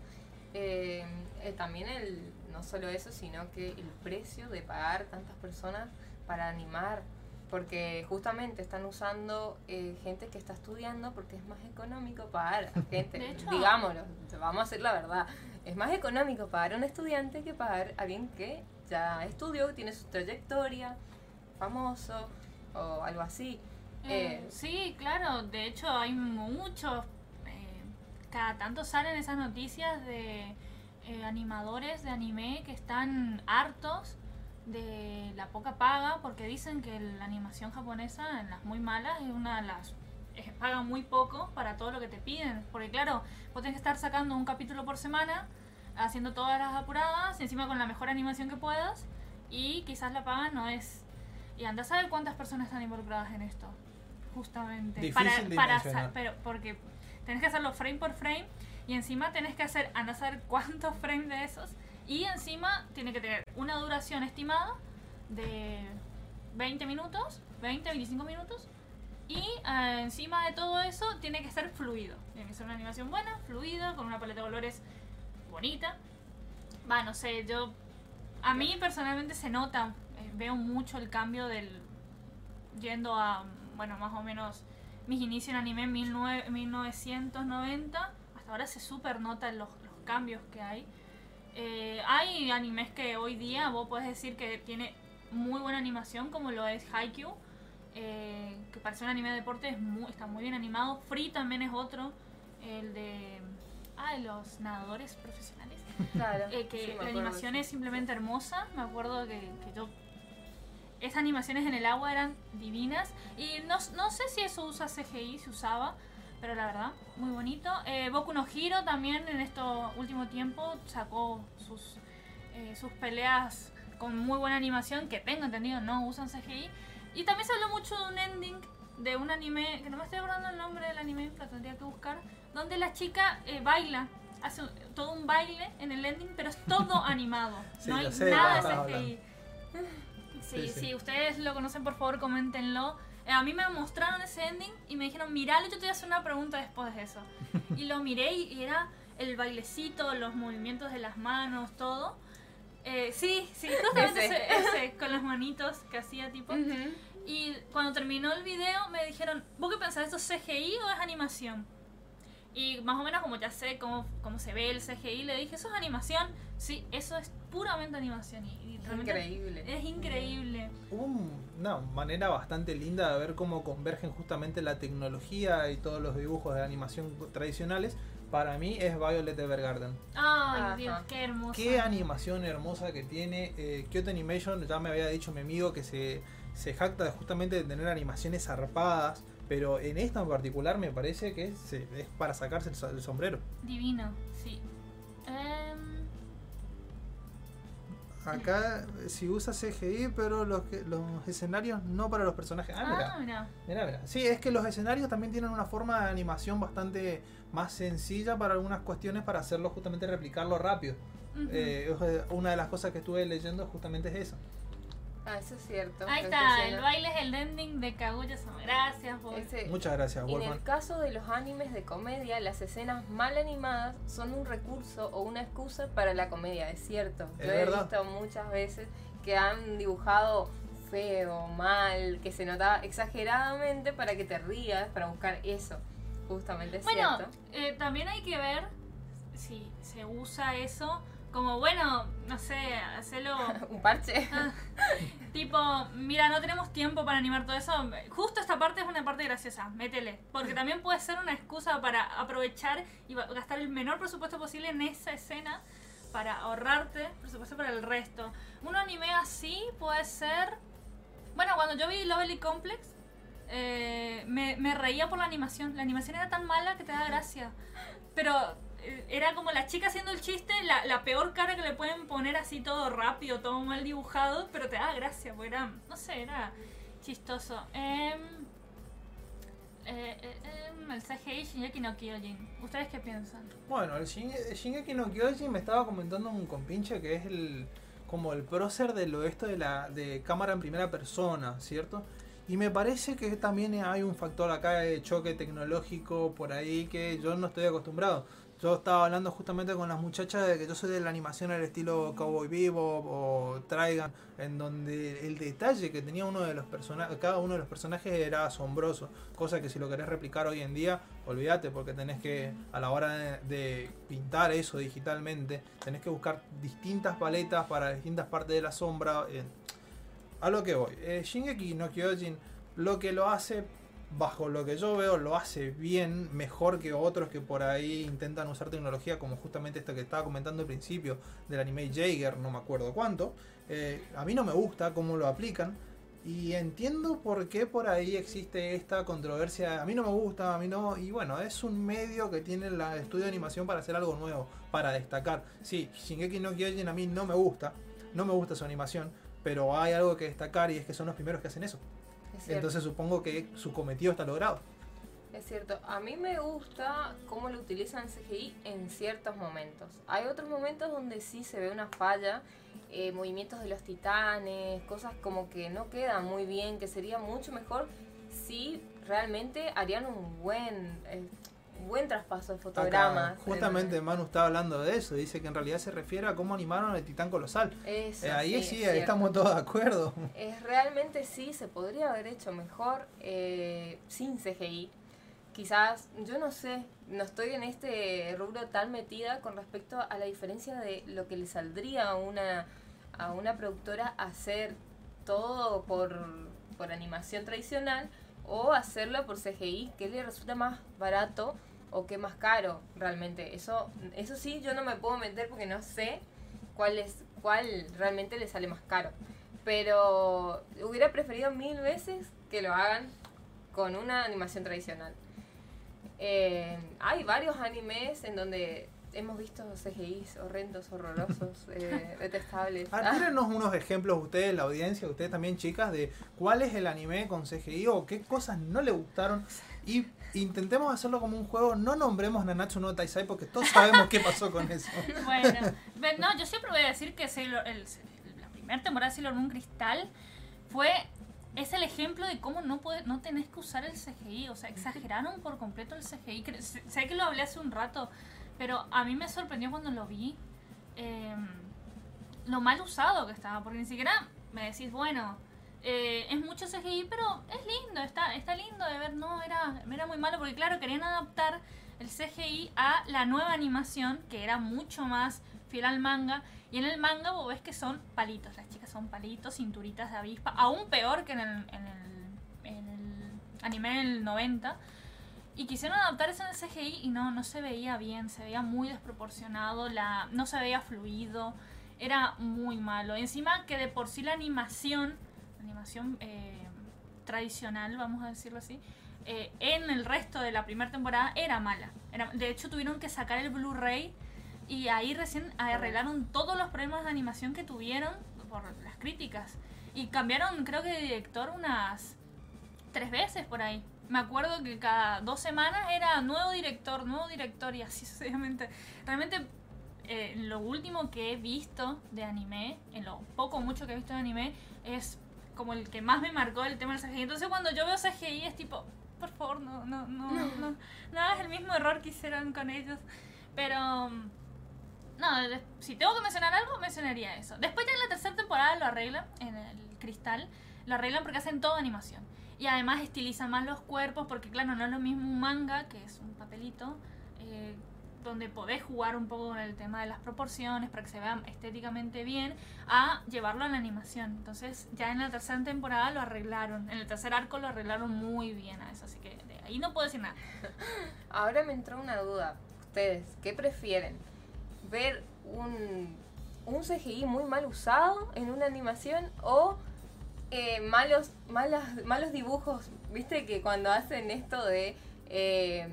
Eh, eh, también el, no solo eso, sino que el precio de pagar tantas personas para animar, porque justamente están usando eh, gente que está estudiando porque es más económico pagar a (laughs) gente, hecho- digámoslo, vamos a decir la verdad, es más económico pagar a un estudiante que pagar a alguien que ya estudió, que tiene su trayectoria, famoso o algo así. Eh, Eh, sí, claro. De hecho, hay muchos. Cada tanto salen esas noticias de eh, animadores de anime que están hartos de la poca paga porque dicen que la animación japonesa, en las muy malas, es una de las. eh, pagan muy poco para todo lo que te piden. Porque, claro, vos tenés que estar sacando un capítulo por semana, haciendo todas las apuradas, encima con la mejor animación que puedas, y quizás la paga no es. Y anda a saber cuántas personas están involucradas en esto. Justamente. Difícil para, sa- pero porque tenés que hacerlo frame por frame y encima tenés que hacer, a saber (laughs) cuántos frames de esos. Y encima tiene que tener una duración estimada de 20 minutos, 20, 25 minutos. Y eh, encima de todo eso tiene que ser fluido. Tiene que ser una animación buena, fluida, con una paleta de colores bonita. Va, no sé, yo. A mí personalmente se nota, eh, veo mucho el cambio del. Yendo a, bueno, más o menos mis inicios en anime en 19 1990. Hasta ahora se super notan los, los cambios que hay. Eh, hay animes que hoy día vos podés decir que tiene muy buena animación, como lo es Haikyuu, eh, que parece un anime de deporte, es muy- está muy bien animado. Free también es otro, el de. Ah, de los nadadores profesionales. claro, Eh, que sí, la animación es simplemente hermosa. Me acuerdo que, que yo. Esas animaciones en el agua eran divinas. Y no, no sé si eso usa CGI, se usaba. Pero la verdad, muy bonito. Eh, Boku no Hero también en estos último tiempo sacó sus, eh, sus peleas con muy buena animación. Que tengo entendido, no usan CGI. Y también se habló mucho de un ending de un anime, que no me estoy acordando el nombre del anime, lo tendría que buscar. Donde la chica eh, baila, hace todo un baile en el ending, pero es todo (laughs) animado. Sí, no hay sé nada de CGI. (laughs) Sí, Sí, ustedes lo conocen, por favor, coméntenlo. Eh, a mí me mostraron ese ending y me dijeron, miralo, yo te voy a hacer una pregunta después de eso. (laughs) y lo miré y era el bailecito, los movimientos de las manos, todo. Eh, sí, sí, (laughs) justamente Ese. ese, ese, con las manitos que hacía tipo. Ujú. Y cuando terminó el video me dijeron, ¿vos qué pensás? ¿Esto es CGI o es animación? Y más o menos como ya sé cómo, cómo se ve el CGI, le dije, ¿eso es animación? Sí, eso es puramente animación. Y, y Es realmente increíble. Es increíble. Hubo un- una manera bastante linda de ver cómo convergen justamente la tecnología y todos los dibujos de animación tradicionales. Para mí es Violet Evergarden. Ay, Ajá. Dios, qué hermoso. Qué animación hermosa que tiene. Eh, Kyoto Animation, ya me había dicho mi amigo que se, se jacta justamente de tener animaciones zarpadas. Pero en esta en particular me parece que es para sacarse el, so- el sombrero. Divino, sí. Em, Acá si usa CGI, pero los, que- los escenarios no para los personajes. Ah, mira. ah, mira. Mira, mira. Sí, es que los escenarios también tienen una forma de animación bastante más sencilla para algunas cuestiones para hacerlo justamente replicarlo rápido. Eh, una de las cosas que estuve leyendo justamente es eso. Ah, eso es cierto. Ahí está, el baile es el ending de Kaguya-sama. Gracias, Paul. Ese- Muchas gracias, En el caso de los animes de comedia, las escenas mal animadas son un recurso o una excusa para la comedia, es cierto. Es Yo he verdad. visto muchas veces que han dibujado feo, mal, que se notaba exageradamente para que te rías, para buscar eso. Justamente es Bueno, cierto. eh, también hay que ver si se usa eso como, bueno, no sé, hacerlo (laughs) Un parche. ah, tipo, mira, no tenemos tiempo para animar todo eso. Justo esta parte es una parte graciosa, métele. Porque también puede ser una excusa para aprovechar y gastar el menor presupuesto posible en esa escena para ahorrarte presupuesto para el resto. Un anime así puede ser... Bueno, cuando yo vi Lovely Complex, eh, me, me reía por la animación. La animación era tan mala que te da gracia. Pero era como la chica haciendo el chiste, la, la peor cara que le pueden poner así todo rápido, todo mal dibujado, pero te da gracia, porque era, no sé, era chistoso. Em, eh, eh, em, el CGI Shingeki no Kyojin. ¿Ustedes qué piensan? Bueno, el Shin- el Shingeki no Kyojin me estaba comentando un compinche que es el como el prócer de lo esto de la de cámara en primera persona, ¿cierto? Y me parece que también hay un factor acá de choque tecnológico por ahí que yo no estoy acostumbrado. Yo estaba hablando justamente con las muchachas de que yo soy de la animación al estilo Cowboy Vivo o Trigun, en donde el detalle que tenía uno de los personajes, cada uno de los personajes era asombroso, cosa que si lo querés replicar hoy en día, olvídate porque tenés que a la hora de, de pintar eso digitalmente, tenés que buscar distintas paletas para distintas partes de la sombra. eh, a lo que voy, eh, Shingeki no Kyojin lo que lo hace bajo lo que yo veo lo hace bien, mejor que otros que por ahí intentan usar tecnología, como justamente esto que estaba comentando al principio del anime Jaeger, no me acuerdo cuánto. Eh, a mí no me gusta cómo lo aplican. Y entiendo por qué por ahí existe esta controversia. A mí no me gusta, a mí no. Y bueno, es un medio que tiene el estudio de animación para hacer algo nuevo, para destacar. Sí, Shingeki no Kyojin a mí no me gusta, no me gusta su animación, pero hay algo que destacar y es que son los primeros que hacen eso. Entonces supongo que su cometido está logrado. Es cierto, a mí me gusta cómo lo utilizan CGI en ciertos momentos. Hay otros momentos donde sí se ve una falla, eh, movimientos de los titanes, cosas como que no quedan muy bien, que sería mucho mejor si realmente harían un buen, eh, buen traspaso de fotogramas. Acá, justamente Manu está hablando de eso, dice que en realidad se refiere a cómo animaron el titán colosal. Eso, Eh, ahí sí, es cierto. estamos todos de acuerdo. Es realmente sí, se podría haber hecho mejor eh, sin CGI. Quizás, yo no sé, no estoy en este rubro tan metida con respecto a la diferencia de lo que le saldría a una, a una productora hacer todo por, por animación tradicional o hacerlo por CGI, que le resulta más barato o que más caro realmente. Eso, eso sí, yo no me puedo meter porque no sé cuál es cuál realmente le sale más caro. Pero hubiera preferido mil veces que lo hagan con una animación tradicional. Eh, hay varios animes en donde hemos visto CGIs horrendos, horrorosos, (laughs) eh, detestables. A ver, tírenos unos ejemplos ustedes, la audiencia, ustedes también chicas, de cuál es el anime con CGI o qué cosas no le gustaron. Y intentemos hacerlo como un juego, no nombremos Nanatsu no Taisai porque todos sabemos qué pasó con (laughs) eso. Bueno, no, yo siempre voy a decir que Sailor- el- la primera temporada de Sailor Moon Cristal fue es el ejemplo de cómo no puede, no tenés que usar el CGI, o sea, exageraron por completo el CGI. Sé que lo hablé hace un rato, pero a mí me sorprendió cuando lo vi eh, lo mal usado que estaba, porque ni siquiera me decís, bueno, eh, es mucho CGI, pero es lindo, está, está lindo de ver, no, era, era muy malo, porque claro, querían adaptar el CGI a la nueva animación, que era mucho más fiel al manga, y en el manga vos ves que son palitos, las chicas son palitos, cinturitas de avispa, aún peor que en el, en el, en el anime del 90. Y quisieron adaptar eso en el CGI y no, no se veía bien, se veía muy desproporcionado, la, no se veía fluido, era muy malo. Encima que de por sí la animación, animación eh, tradicional, vamos a decirlo así, eh, en el resto de la primera temporada era mala. De hecho tuvieron que sacar el Blu-ray y ahí recién arreglaron todos los problemas de animación que tuvieron por las críticas. Y cambiaron, creo que de director unas tres veces por ahí. Me acuerdo que cada dos semanas era nuevo director, nuevo director y así (laughs) sucesivamente. Realmente eh, lo último que he visto de anime, en lo poco mucho que he visto de anime, es como el que más me marcó el tema del CGI. Entonces cuando yo veo CGI es tipo, por favor, no, no, no, (laughs) no, no hagas el mismo error que hicieron con ellos. Pero... No, si tengo que mencionar algo, mencionaría eso. Después ya en la tercera temporada lo arreglan, en el cristal, lo arreglan porque hacen toda animación. Y además estilizan más los cuerpos, porque claro, no es lo mismo un manga, que es un papelito, eh, donde podés jugar un poco con el tema de las proporciones para que se vea estéticamente bien, a llevarlo a la animación. Entonces ya en la tercera temporada lo arreglaron, en el tercer arco lo arreglaron muy bien a eso, así que de ahí no puedo decir nada. (laughs) Ahora me entró una duda. Ustedes, ¿qué prefieren? ¿Ver un, un CGI muy mal usado en una animación o eh, malos, malas, malos dibujos? ¿Viste que cuando hacen esto de eh,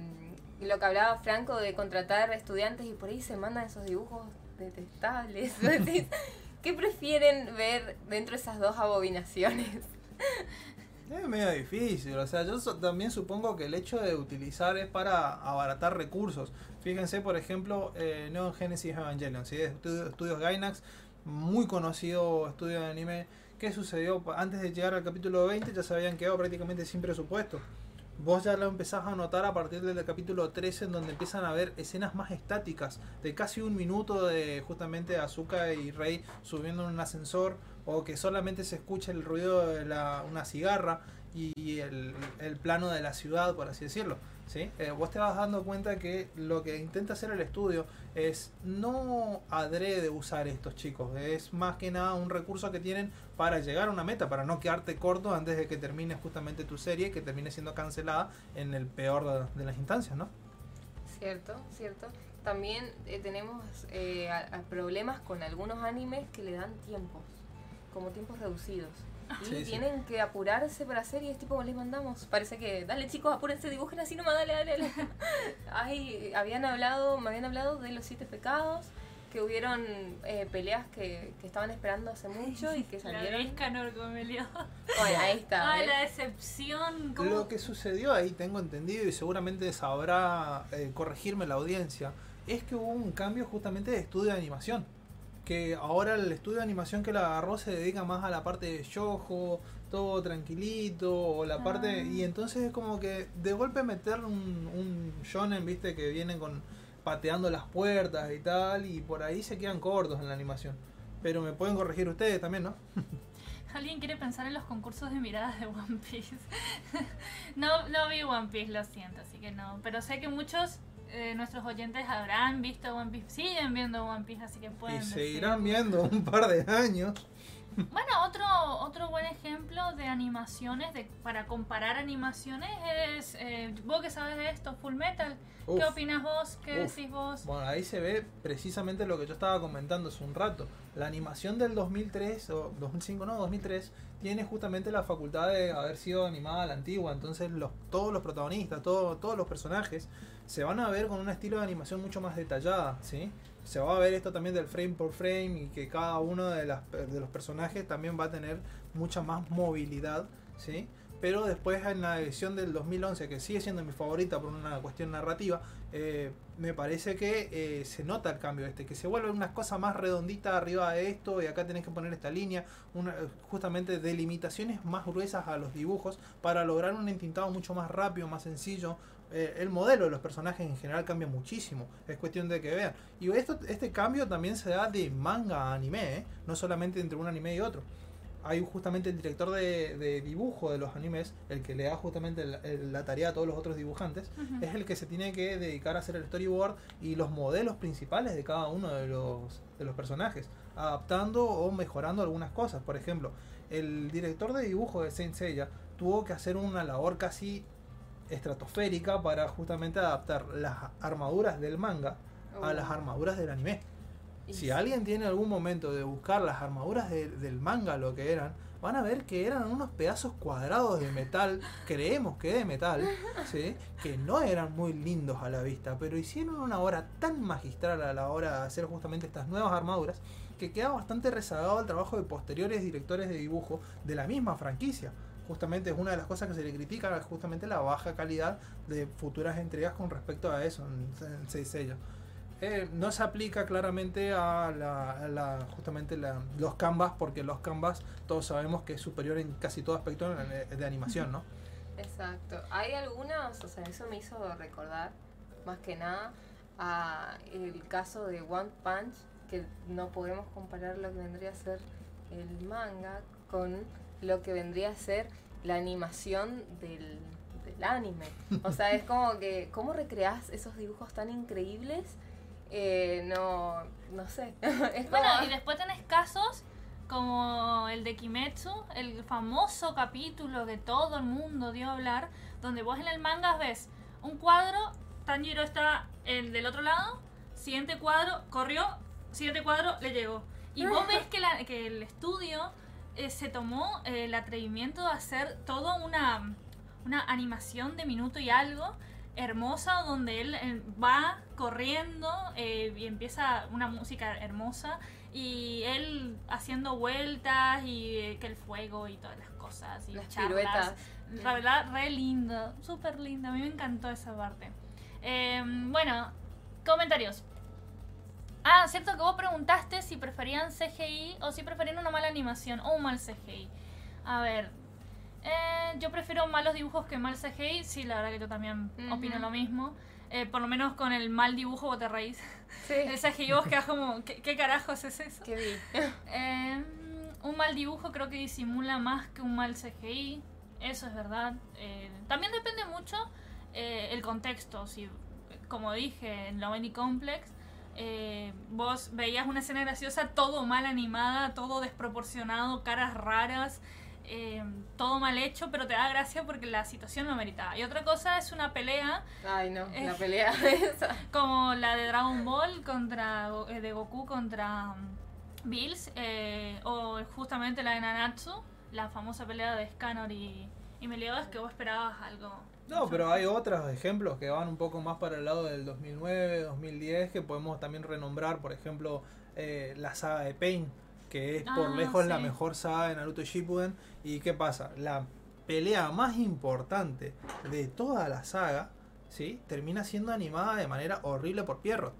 lo que hablaba Franco de contratar estudiantes y por ahí se mandan esos dibujos detestables? (laughs) ¿Qué prefieren ver dentro de esas dos abominaciones? Es medio difícil, o sea, yo también supongo que el hecho de utilizar es para abaratar recursos. Fíjense, por ejemplo, eh, Neon Genesis Evangelion, ¿sí? Estudios Gainax, muy conocido estudio de anime. ¿Qué sucedió? Antes de llegar al capítulo 20 ya se habían quedado prácticamente sin presupuesto. Vos ya lo empezás a notar a partir del capítulo 13 en donde empiezan a ver escenas más estáticas de casi un minuto de justamente Azuka y Rey subiendo en un ascensor o que solamente se escucha el ruido de la, una cigarra y el, el plano de la ciudad, por así decirlo. ¿sí? Eh, vos te vas dando cuenta que lo que intenta hacer el estudio es no adrede usar estos chicos, es más que nada un recurso que tienen para llegar a una meta, para no quedarte corto antes de que termine justamente tu serie, que termine siendo cancelada en el peor de, las instancias, ¿no? Cierto, cierto. También eh, tenemos eh, problemas con algunos animes que le dan tiempos, como tiempos reducidos. Y Sí, sí. tienen que apurarse para hacer y es tipo, les mandamos. Parece que, dale chicos, apúrense, dibujen así nomás, dale, dale, dale. (laughs) Ay, habían hablado, me habían hablado de los siete pecados, que hubieron eh, peleas que, que estaban esperando hace mucho y que (laughs) La salieron. Vescanor como me lió. Bueno, ahí está. Ay, ¿ves? la decepción. ¿cómo? Lo que sucedió ahí, tengo entendido y seguramente sabrá eh, corregirme la audiencia, es que hubo un cambio justamente de estudio de animación. Que ahora el estudio de animación que la agarró se dedica más a la parte de yojo, todo tranquilito, o la parte. Ah. Y entonces es como que de golpe meter un, un shonen, viste, que viene con pateando las puertas y tal, y por ahí se quedan cortos en la animación. Pero me pueden corregir ustedes también, ¿no? (laughs) ¿Alguien quiere pensar en los concursos de miradas de One Piece? (laughs) no, no vi One Piece, lo siento, así que no. Pero sé que muchos eh, nuestros oyentes habrán visto One Piece, siguen viendo One Piece, así que pueden y decir. seguirán viendo un par de años. Bueno, otro, otro buen ejemplo de animaciones, de, para comparar animaciones, es. Eh, vos que sabes de esto, Full Metal. ¿Qué opinas vos? ¿Qué Uf. decís vos? Bueno, ahí se ve precisamente lo que yo estaba comentando hace un rato. La animación del 2003, o 2005, no, 2003, tiene justamente la facultad de haber sido animada a la antigua. Entonces los, todos los protagonistas, todo- todos los personajes, se van a ver con un estilo de animación mucho más detallada, ¿sí? Se va a ver esto también del frame por frame y que cada uno de, las, de los personajes también va a tener mucha más movilidad, ¿sí? Pero después en la edición del 2011, que sigue siendo mi favorita por una cuestión narrativa, eh, me parece que eh, se nota el cambio este, que se vuelve una cosa más redondita arriba de esto y acá tenés que poner esta línea, una, justamente delimitaciones más gruesas a los dibujos para lograr un entintado mucho más rápido, más sencillo. Eh, el modelo de los personajes en general cambia muchísimo, es cuestión de que vean. Y esto, este cambio también se da de manga a anime, ¿eh? no solamente entre un anime y otro hay justamente el director de, de dibujo de los animes, el que le da justamente el- el- la tarea a todos los otros dibujantes, es el que se tiene que dedicar a hacer el storyboard y los modelos principales de cada uno de los, de los personajes, adaptando o mejorando algunas cosas. Por ejemplo, el director de dibujo de Saint Seiya tuvo que hacer una labor casi estratosférica para justamente adaptar las armaduras del manga a las Uh. armaduras del anime. Y Si sí. alguien tiene algún momento de buscar las armaduras de- del manga, lo que eran, van a ver que eran unos pedazos cuadrados de metal, (laughs) creemos que de metal, ¿sí? que no eran muy lindos a la vista, pero hicieron una obra tan magistral a la hora de hacer justamente estas nuevas armaduras que queda bastante rezagado el trabajo de posteriores directores de dibujo de la misma franquicia. Justamente es una de las cosas que se le critica, justamente la baja calidad de futuras entregas con respecto a eso en, en Seis Sellos. Eh, no se aplica claramente a, la, justamente los canvas, porque los canvas todos sabemos que es superior en casi todo aspecto de, de animación, ¿no? (laughs) Exacto. Hay algunas, o sea, eso me hizo recordar más que nada el caso de One Punch, que no podemos comparar lo que vendría a ser el manga con lo que vendría a ser la animación del, del anime. O sea, es como que, ¿cómo recreas esos dibujos tan increíbles? Eh, no, no sé. (laughs) es como... Bueno, y después tenés casos como el de Kimetsu, el famoso capítulo que todo el mundo dio a hablar, donde vos en el manga ves un cuadro, Tanjiro está el del otro lado, siguiente cuadro, corrió, siguiente cuadro, le llegó. Y vos (laughs) ves que, la- que el estudio eh, se tomó eh, el atrevimiento de hacer toda una, una animación de minuto y algo hermosa donde él eh, va corriendo y empieza una música hermosa y él haciendo vueltas y que el fuego y todas las cosas y Las charlas. piruetas. La verdad, re lindo, súper lindo. A mí me encantó esa parte. Eh, bueno, comentarios. Ah, cierto que vos preguntaste si preferían CGI o si preferían una mala animación o un mal CGI. A ver, eh, yo prefiero malos dibujos que mal CGI. Sí, la verdad que yo también opino lo mismo. Eh, por lo menos con el mal dibujo vos te reís. Sí. (laughs) El CGI vos quedás como, ¿qué, qué carajos es eso? ¿Qué vi? (laughs) Eh, un mal dibujo creo que disimula más que un mal CGI. Eso es verdad. Eh, también depende mucho eh, el contexto. Si, como dije, en Lovely Complex, eh, vos veías una escena graciosa, todo mal animada, todo desproporcionado, caras raras, eh, todo mal hecho, pero te da gracia porque la situación lo meritaba. Y otra cosa es una pelea Ay, no, Eh. la pelea esa. como la de Dragon Ball contra eh, de Goku contra mm, Bills o justamente la de Nanatsu la famosa pelea de Scanor y, y Meliodas que vos esperabas algo No, pero hay otros ejemplos que van un poco más para el lado del 2009, 2010, que podemos también renombrar, por ejemplo, eh, la saga de Pain, que es por Ah, lejos la mejor saga de Naruto Shippuden. ¿Y qué pasa? La pelea más importante de toda la saga, ¿sí? Termina siendo animada de manera horrible por Pierrot.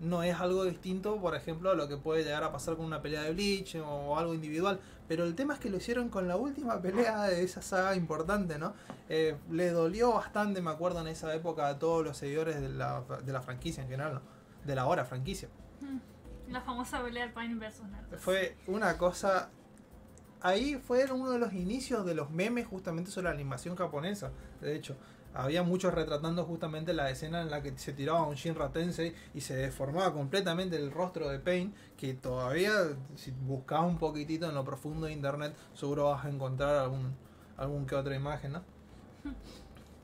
No es algo distinto, por ejemplo, a lo que puede llegar a pasar con una pelea de Bleach o algo individual. Pero el tema es que lo hicieron con la última (laughs) pelea de esa saga importante, ¿no? Eh, le dolió bastante, me acuerdo, en esa época a todos los seguidores de la, de la franquicia en general, ¿no? De la hora franquicia. la famosa pelea de Pain versus Naruto Fue una cosa... Ahí fue uno de los inicios de los memes justamente sobre la animación japonesa. De hecho, había muchos retratando justamente la escena en la que se tiraba un Shinra Tensei y se deformaba completamente el rostro de Pain, que todavía, si buscas un poquitito en lo profundo de internet, seguro vas a encontrar algún, algún que otra imagen, ¿no? (laughs)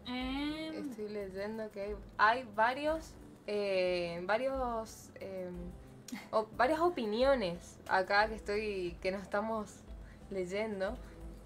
Eh, Estoy leyendo que hay, hay varios, eh, varios, eh, o- varias opiniones acá que estoy, que nos estamos leyendo,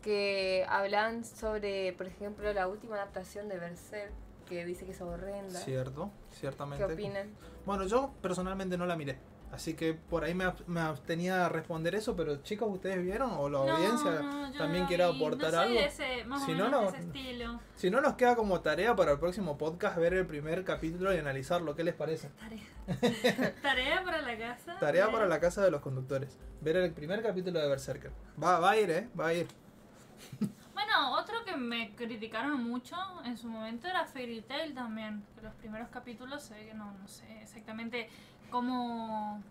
que hablan sobre, por ejemplo, la última adaptación de Berserk, que dice que es horrenda. Cierto, ciertamente. ¿Qué opinan? Bueno, yo personalmente no la miré. Así que por ahí me, me abstenía a responder eso, pero chicos, ¿ustedes vieron? ¿O la no, audiencia no, también no quiere aportar algo? de ese, más Si o no, menos no- de ese estilo Si no, nos queda como tarea para el próximo podcast ver el primer capítulo y analizarlo. ¿Qué les parece? tarea (laughs) tarea para la casa Tarea de- para la casa de los conductores. Ver el primer capítulo de Berserker. Va, va a ir, ¿eh? Va a ir. Bueno, otro que me criticaron mucho en su momento era Fairy Tail también. Que los primeros capítulos se ve que no, no sé exactamente cómo.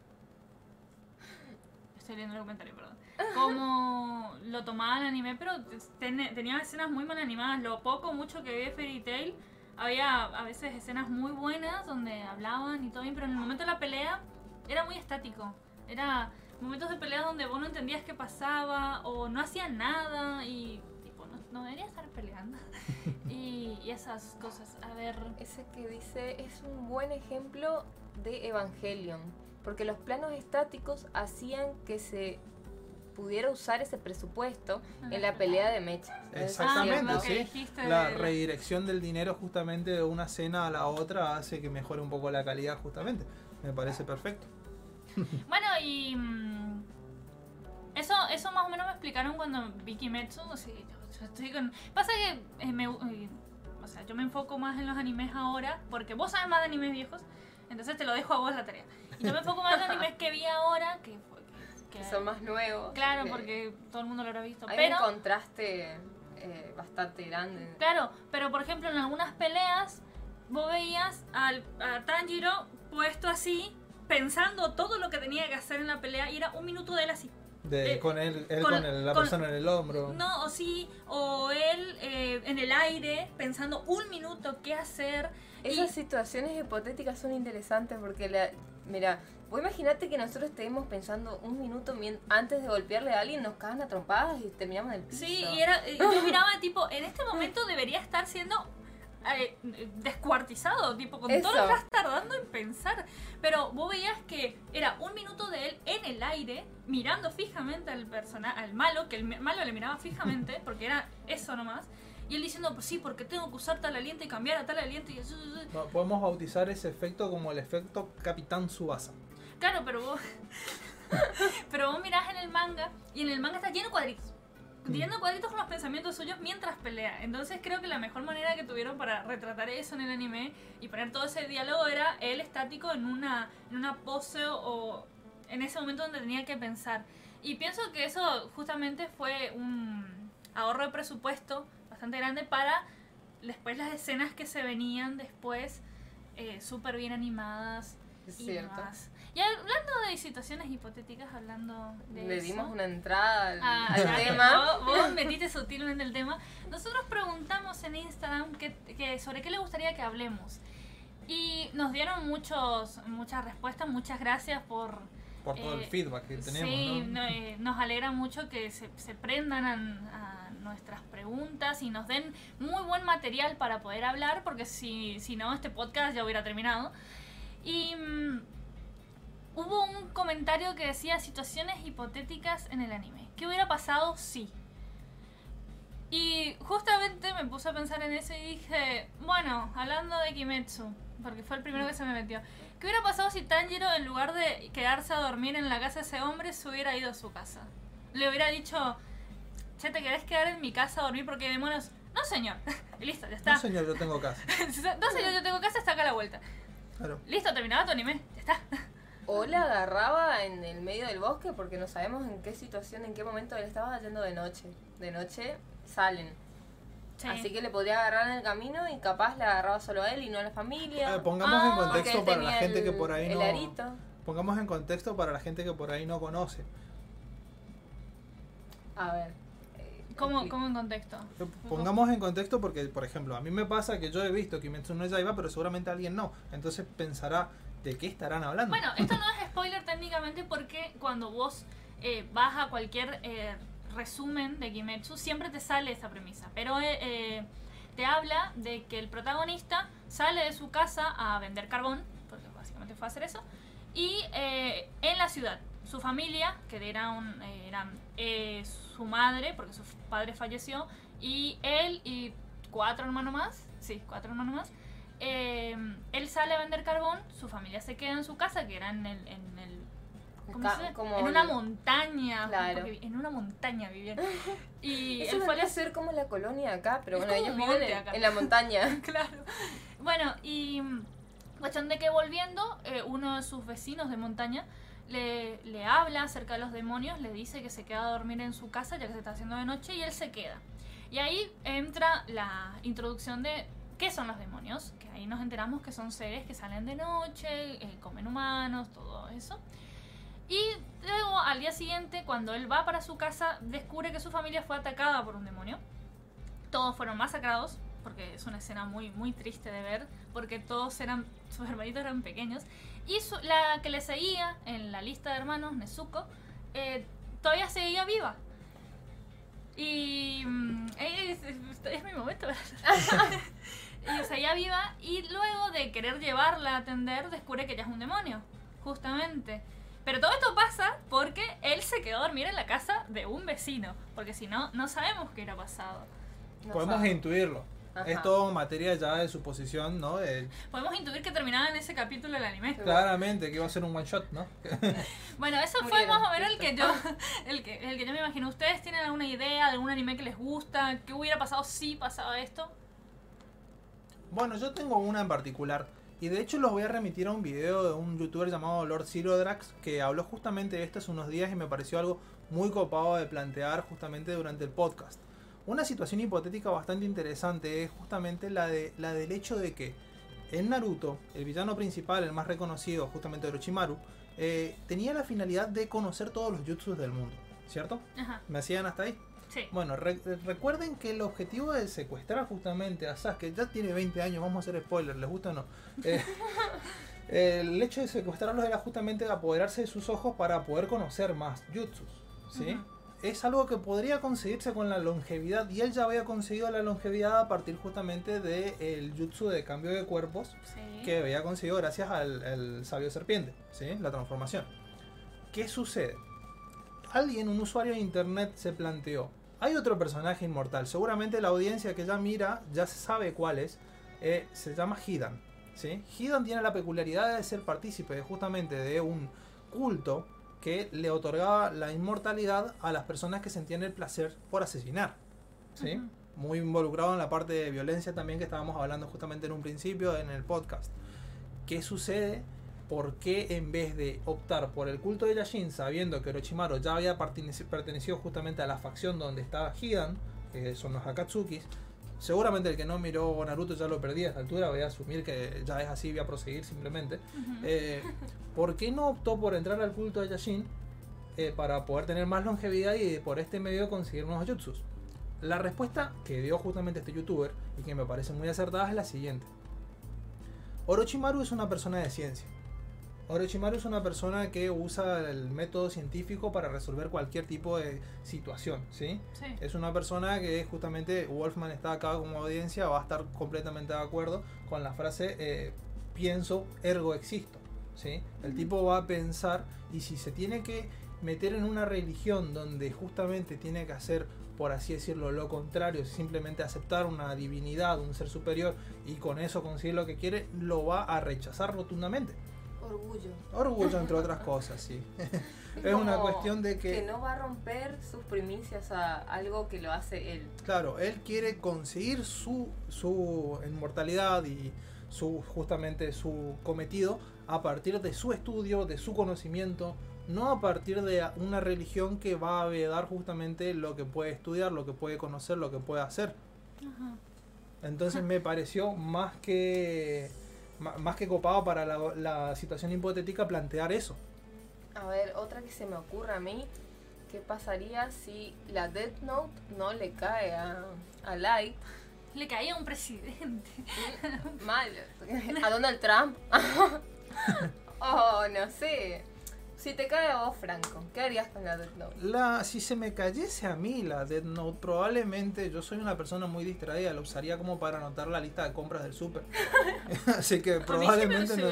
Estoy leyendo el comentario, perdón. Cómo lo tomaba el anime, pero ten- tenía escenas muy mal animadas. Lo poco, mucho que vi de Fairy Tail, había a veces escenas muy buenas donde hablaban y todo bien, pero en el momento de la pelea era muy estático. Era momentos de pelea donde vos no entendías qué pasaba o no hacían nada y tipo, no, no debería estar peleando. (laughs) y, y esas cosas. A ver, Ese que dice es un buen ejemplo de Evangelion, porque los planos estáticos hacían que se pudiera usar ese presupuesto en la pelea de mechas. Exactamente, Ah, sí. dijiste La de la- redirección del dinero justamente de una escena a la otra hace que mejore un poco la calidad justamente. Me parece perfecto. (laughs) Bueno, y. mm, eso, eso más o menos me explicaron cuando vi Kimetsu. Sí, yo, yo estoy con. Pasa que. eh, me, eh, o sea, yo me enfoco más en los animes ahora. Porque vos sabes más de animes viejos. Entonces te lo dejo a vos la tarea. Y no me enfoco más en los (laughs) animes que vi ahora, que, fue- que- Que que- son más nuevos. Claro, que porque todo el mundo lo habrá visto. Hay Pero, un contraste eh, bastante grande. claro, pero por ejemplo en algunas peleas vos veías al, a Tanjiro puesto así, pensando todo lo que tenía que hacer en la pelea y era un minuto de él así. De, Eh, con él, él con- con, el- la con- persona en el hombro. No, o sí, o él eh, en el aire pensando un minuto qué hacer. Esas Y- situaciones hipotéticas son interesantes porque, la, mira, vos imaginate que nosotros estemos pensando un minuto antes de golpearle a alguien, nos cagan a trompadas y terminamos en el piso. Sí, y era, y yo (laughs) miraba tipo, en este momento debería estar siendo eh, descuartizado, tipo, con todo lo Eso. que estás tardando en pensar. Pero vos veías que era un minuto de él en el aire, mirando fijamente al persona, al malo, que el malo le miraba fijamente, (laughs) porque era eso nomás. Y él diciendo, pues sí, porque tengo que usar tal aliento y cambiar a tal aliento y eso. eso, eso". No, podemos bautizar ese efecto como el efecto Capitán Subasa. Claro, pero vos. (laughs) pero vos mirás en el manga y en el manga está lleno de cuadritos. Lleno de cuadritos con los pensamientos suyos mientras pelea. Entonces creo que la mejor manera que tuvieron para retratar eso en el anime y poner todo ese diálogo era él estático en una, en una pose o en ese momento donde tenía que pensar. Y pienso que eso justamente fue un ahorro de presupuesto bastante grande para después las escenas que se venían después eh, súper bien animadas Es y cierto. Y hablando de situaciones hipotéticas, hablando de Le eso, dimos una entrada al, ah, al tema. Vos, vos metiste sutilmente el tema. Nosotros preguntamos en Instagram que, que sobre qué le gustaría que hablemos. Y nos dieron muchos, muchas respuestas. Muchas gracias por, Por todo el Eh, feedback que tenemos, sí, ¿no? no, eh, nos alegra mucho que se, se prendan a, a nuestras preguntas y nos den muy buen material para poder hablar, porque si, si no, este podcast ya hubiera terminado. Y mm, hubo un comentario que decía situaciones hipotéticas en el anime. ¿Qué hubiera pasado si? Y justamente me puse a pensar en eso y dije, bueno, hablando de Kimetsu, porque fue el primero que se me metió. ¿Qué hubiera pasado si Tanjiro, en lugar de quedarse a dormir en la casa de ese hombre, se hubiera ido a su casa? Le hubiera dicho, che, ¿te querés quedar en mi casa a dormir porque demonios? No, señor. (laughs) Y listo, ya está. No, señor, yo tengo casa. (laughs) no, señor, yo tengo casa, está acá a la vuelta. Claro. Listo, terminaba tu anime, ya está. O la agarraba en el medio del bosque porque no sabemos en qué situación, en qué momento él estaba yendo de noche. De noche salen. Sí. Así que le podría agarrar en el camino y capaz le agarraba solo a él y no a la familia. Eh, pongamos Ah, en porque contexto para la gente que por ahí el no. arito. Pongamos en contexto para la gente que por ahí no conoce. A ver. eh, ¿Cómo, ¿Cómo en contexto? Pongamos en contexto porque, por ejemplo, a mí me pasa que yo he visto Kimetsu no Yaiba, pero seguramente alguien no. Entonces pensará, ¿de qué estarán hablando? Bueno, esto no es spoiler técnicamente porque cuando vos eh, vas a cualquier eh, resumen de Kimetsu siempre te sale esa premisa. Pero eh, eh, te habla de que el protagonista sale de su casa a vender carbón, porque básicamente fue a hacer eso, y eh, en la ciudad. Su familia, que era un, eh, su madre, porque su padre falleció, y él y cuatro hermanos más, sí, cuatro hermanos más, eh, él sale a vender carbón, su familia se queda en su casa, que era en el... En, el ¿cómo se como en una el- montaña. Claro. en una montaña vivían. (laughs) Y Eso él fue a ser como la colonia acá, pero Es bueno, ellos viven en la montaña. (laughs) claro. Bueno, y mm, cuestión de que volviendo, eh, uno de sus vecinos de montaña le, le habla acerca de los demonios, le dice que se queda a dormir en su casa ya que se está haciendo de noche y él se queda. Y ahí entra la introducción de qué son los demonios, que ahí nos enteramos que son seres que salen de noche, eh, comen humanos, todo eso. Y luego al día siguiente, cuando él va para su casa, descubre que su familia fue atacada por un demonio. Todos fueron masacrados, porque es una escena muy, muy triste de ver, porque todos eran, (laughs) sus hermanitos eran pequeños. Y la que le seguía en la lista de hermanos, Nezuko, eh, todavía seguía viva. Y mm, es, es- es mi momento. (laughs) (laughs) y seguía viva y luego de querer llevarla a atender, descubre que ella es un demonio, justamente. Pero todo esto pasa porque él se quedó a dormir en la casa de un vecino, porque si no, no sabemos qué hubiera pasado. No Podemos sabe. intuirlo. Ajá. Es todo materia ya de suposición, ¿no? De- Podemos intuir que terminaba en ese capítulo del anime. claramente que iba a ser un one shot, ¿no? (laughs) Bueno, eso fue Murieron, más o menos el que yo (laughs) el que, el que yo me imagino. ¿Ustedes tienen alguna idea de algún anime que les gusta? ¿Qué hubiera pasado si pasaba esto? Bueno, yo tengo una en particular Y de hecho los voy a remitir a un video de un youtuber llamado Lord Drax que habló justamente de esto hace unos días y me pareció algo muy copado de plantear justamente durante el podcast. Una situación hipotética bastante interesante es justamente la, de, la del hecho de que en Naruto, el villano principal, el más reconocido, justamente Orochimaru, eh, tenía la finalidad de conocer todos los jutsus del mundo, ¿cierto? Ajá. ¿Me hacían hasta ahí? Sí. Bueno, re- recuerden que el objetivo de secuestrar justamente a Sasuke, ya tiene 20 años, vamos a hacer spoiler, ¿les gusta o no? Eh, (laughs) el hecho de secuestrarlos era justamente apoderarse de sus ojos para poder conocer más jutsus, ¿sí? Es algo que podría conseguirse con la longevidad y él ya había conseguido la longevidad a partir justamente del jutsu de cambio de cuerpos Sí. que había conseguido gracias al, al sabio serpiente, ¿sí? La transformación. ¿Qué sucede? Alguien, un usuario de internet, se planteó. Hay otro personaje inmortal. Seguramente la audiencia que ya mira ya sabe cuál es. eh, se llama Hidan. ¿sí? Hidan tiene la peculiaridad de ser partícipe justamente de un culto que le otorgaba la inmortalidad a las personas que sentían el placer por asesinar. ¿sí? Muy involucrado en la parte de violencia también que estábamos hablando justamente en un principio en el podcast. ¿Qué sucede? ¿Por qué en vez de optar por el culto de Yashin, sabiendo que Orochimaru ya había perteneci- pertenecido justamente a la facción donde estaba Hidan, que son los Akatsukis, seguramente el que no miró Naruto ya lo perdí a esta altura, voy a asumir que ya es así, voy a proseguir simplemente. Eh, ¿Por qué no optó por entrar al culto de Yashin eh, para poder tener más longevidad y por este medio conseguir nuevos jutsus? La respuesta que dio justamente este youtuber y que me parece muy acertada es la siguiente. Orochimaru es una persona de ciencia. Orochimaru es una persona que usa el método científico para resolver cualquier tipo de situación, ¿sí? Sí. Es una persona que justamente Wolfman está acá como audiencia, va a estar completamente de acuerdo con la frase eh, pienso, ergo existo. ¿sí? El Ujú. tipo va a pensar y si se tiene que meter en una religión donde justamente tiene que hacer, por así decirlo, lo contrario, simplemente aceptar una divinidad, un ser superior y con eso conseguir lo que quiere, lo va a rechazar rotundamente. Orgullo. Orgullo, entre otras cosas, sí. (laughs) es una cuestión de Que no va a romper sus primicias a algo que lo hace él. Claro, él quiere conseguir su, su inmortalidad y su justamente su cometido a partir de su estudio, de su conocimiento, no a partir de una religión que va a vedar justamente lo que puede estudiar, lo que puede conocer, lo que puede hacer. Ajá. Entonces me pareció más que más que copado para la, la situación hipotética plantear eso. A ver, otra que se me ocurre a mí, ¿qué pasaría si la Death Note no le cae a, a Light? Le caía un presidente. Mal. A Donald Trump. (laughs) oh, no sé. Si te cae a vos, Franco, ¿qué harías con la Death Note? La, si se me cayese a mí la Death Note, probablemente yo soy una persona muy distraída, lo usaría como para anotar la lista de compras del súper. (laughs) (laughs) Así que A mí si me, probablemente no-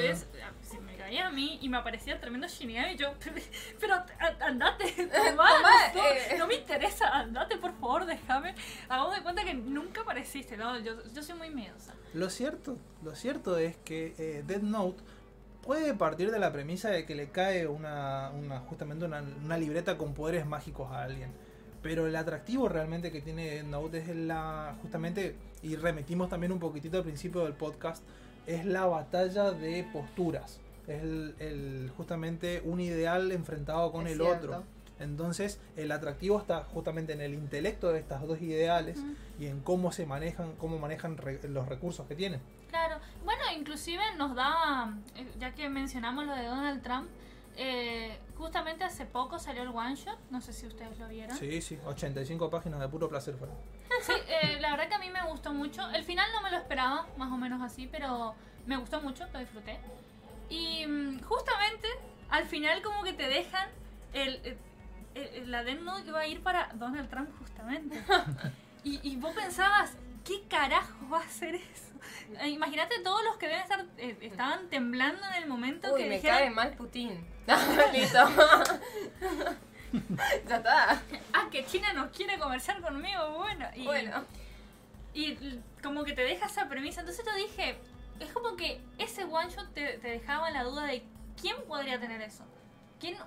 si me caía a mí y me aparecía tremendo Shinigami, yo, (laughs) pero andate, tomá, Tomá, no, eh. no me interesa, andate por favor, déjame. Hagamos de cuenta que nunca apareciste, ¿no? Yo, yo soy muy miedosa. Lo cierto, lo cierto es que eh, Death Note puede partir de la premisa de que le cae una, una justamente una, una libreta con poderes mágicos a alguien. Pero el atractivo realmente que tiene Note es la justamente y remitimos también un poquitito al principio del podcast es la batalla de posturas. Es el, el- justamente un ideal enfrentado con Es el cierto. otro. Entonces el atractivo está justamente en el intelecto de estas dos ideales y en cómo se manejan, cómo manejan re- los recursos que tienen. Claro, bueno, inclusive nos da, eh, ya que mencionamos lo de Donald Trump, eh, justamente hace poco salió el One Shot, no sé si ustedes lo vieron. Sí, sí, 85 páginas de puro placer fueron. Sí, eh, la verdad que a mí me gustó mucho. El final no me lo esperaba, más o menos así, pero me gustó mucho, lo disfruté. Y mm, justamente al final como que te dejan el, el- el- la Note que va a ir para Donald Trump justamente. (laughs) Y, y vos pensabas, ¿qué carajo va a hacer eso? Eh, Imagínate todos los que deben estar, eh, estaban temblando en el momento Uy, que me dijeron, cae mal Putin. (laughs) Listo. (laughs) ya está. ah, que China no quiere comerciar conmigo, bueno. Y, Bueno. Y como que te deja esa premisa. Entonces te dije, es como que ese one shot te, te dejaba la duda de quién podría tener eso. ¿Quién,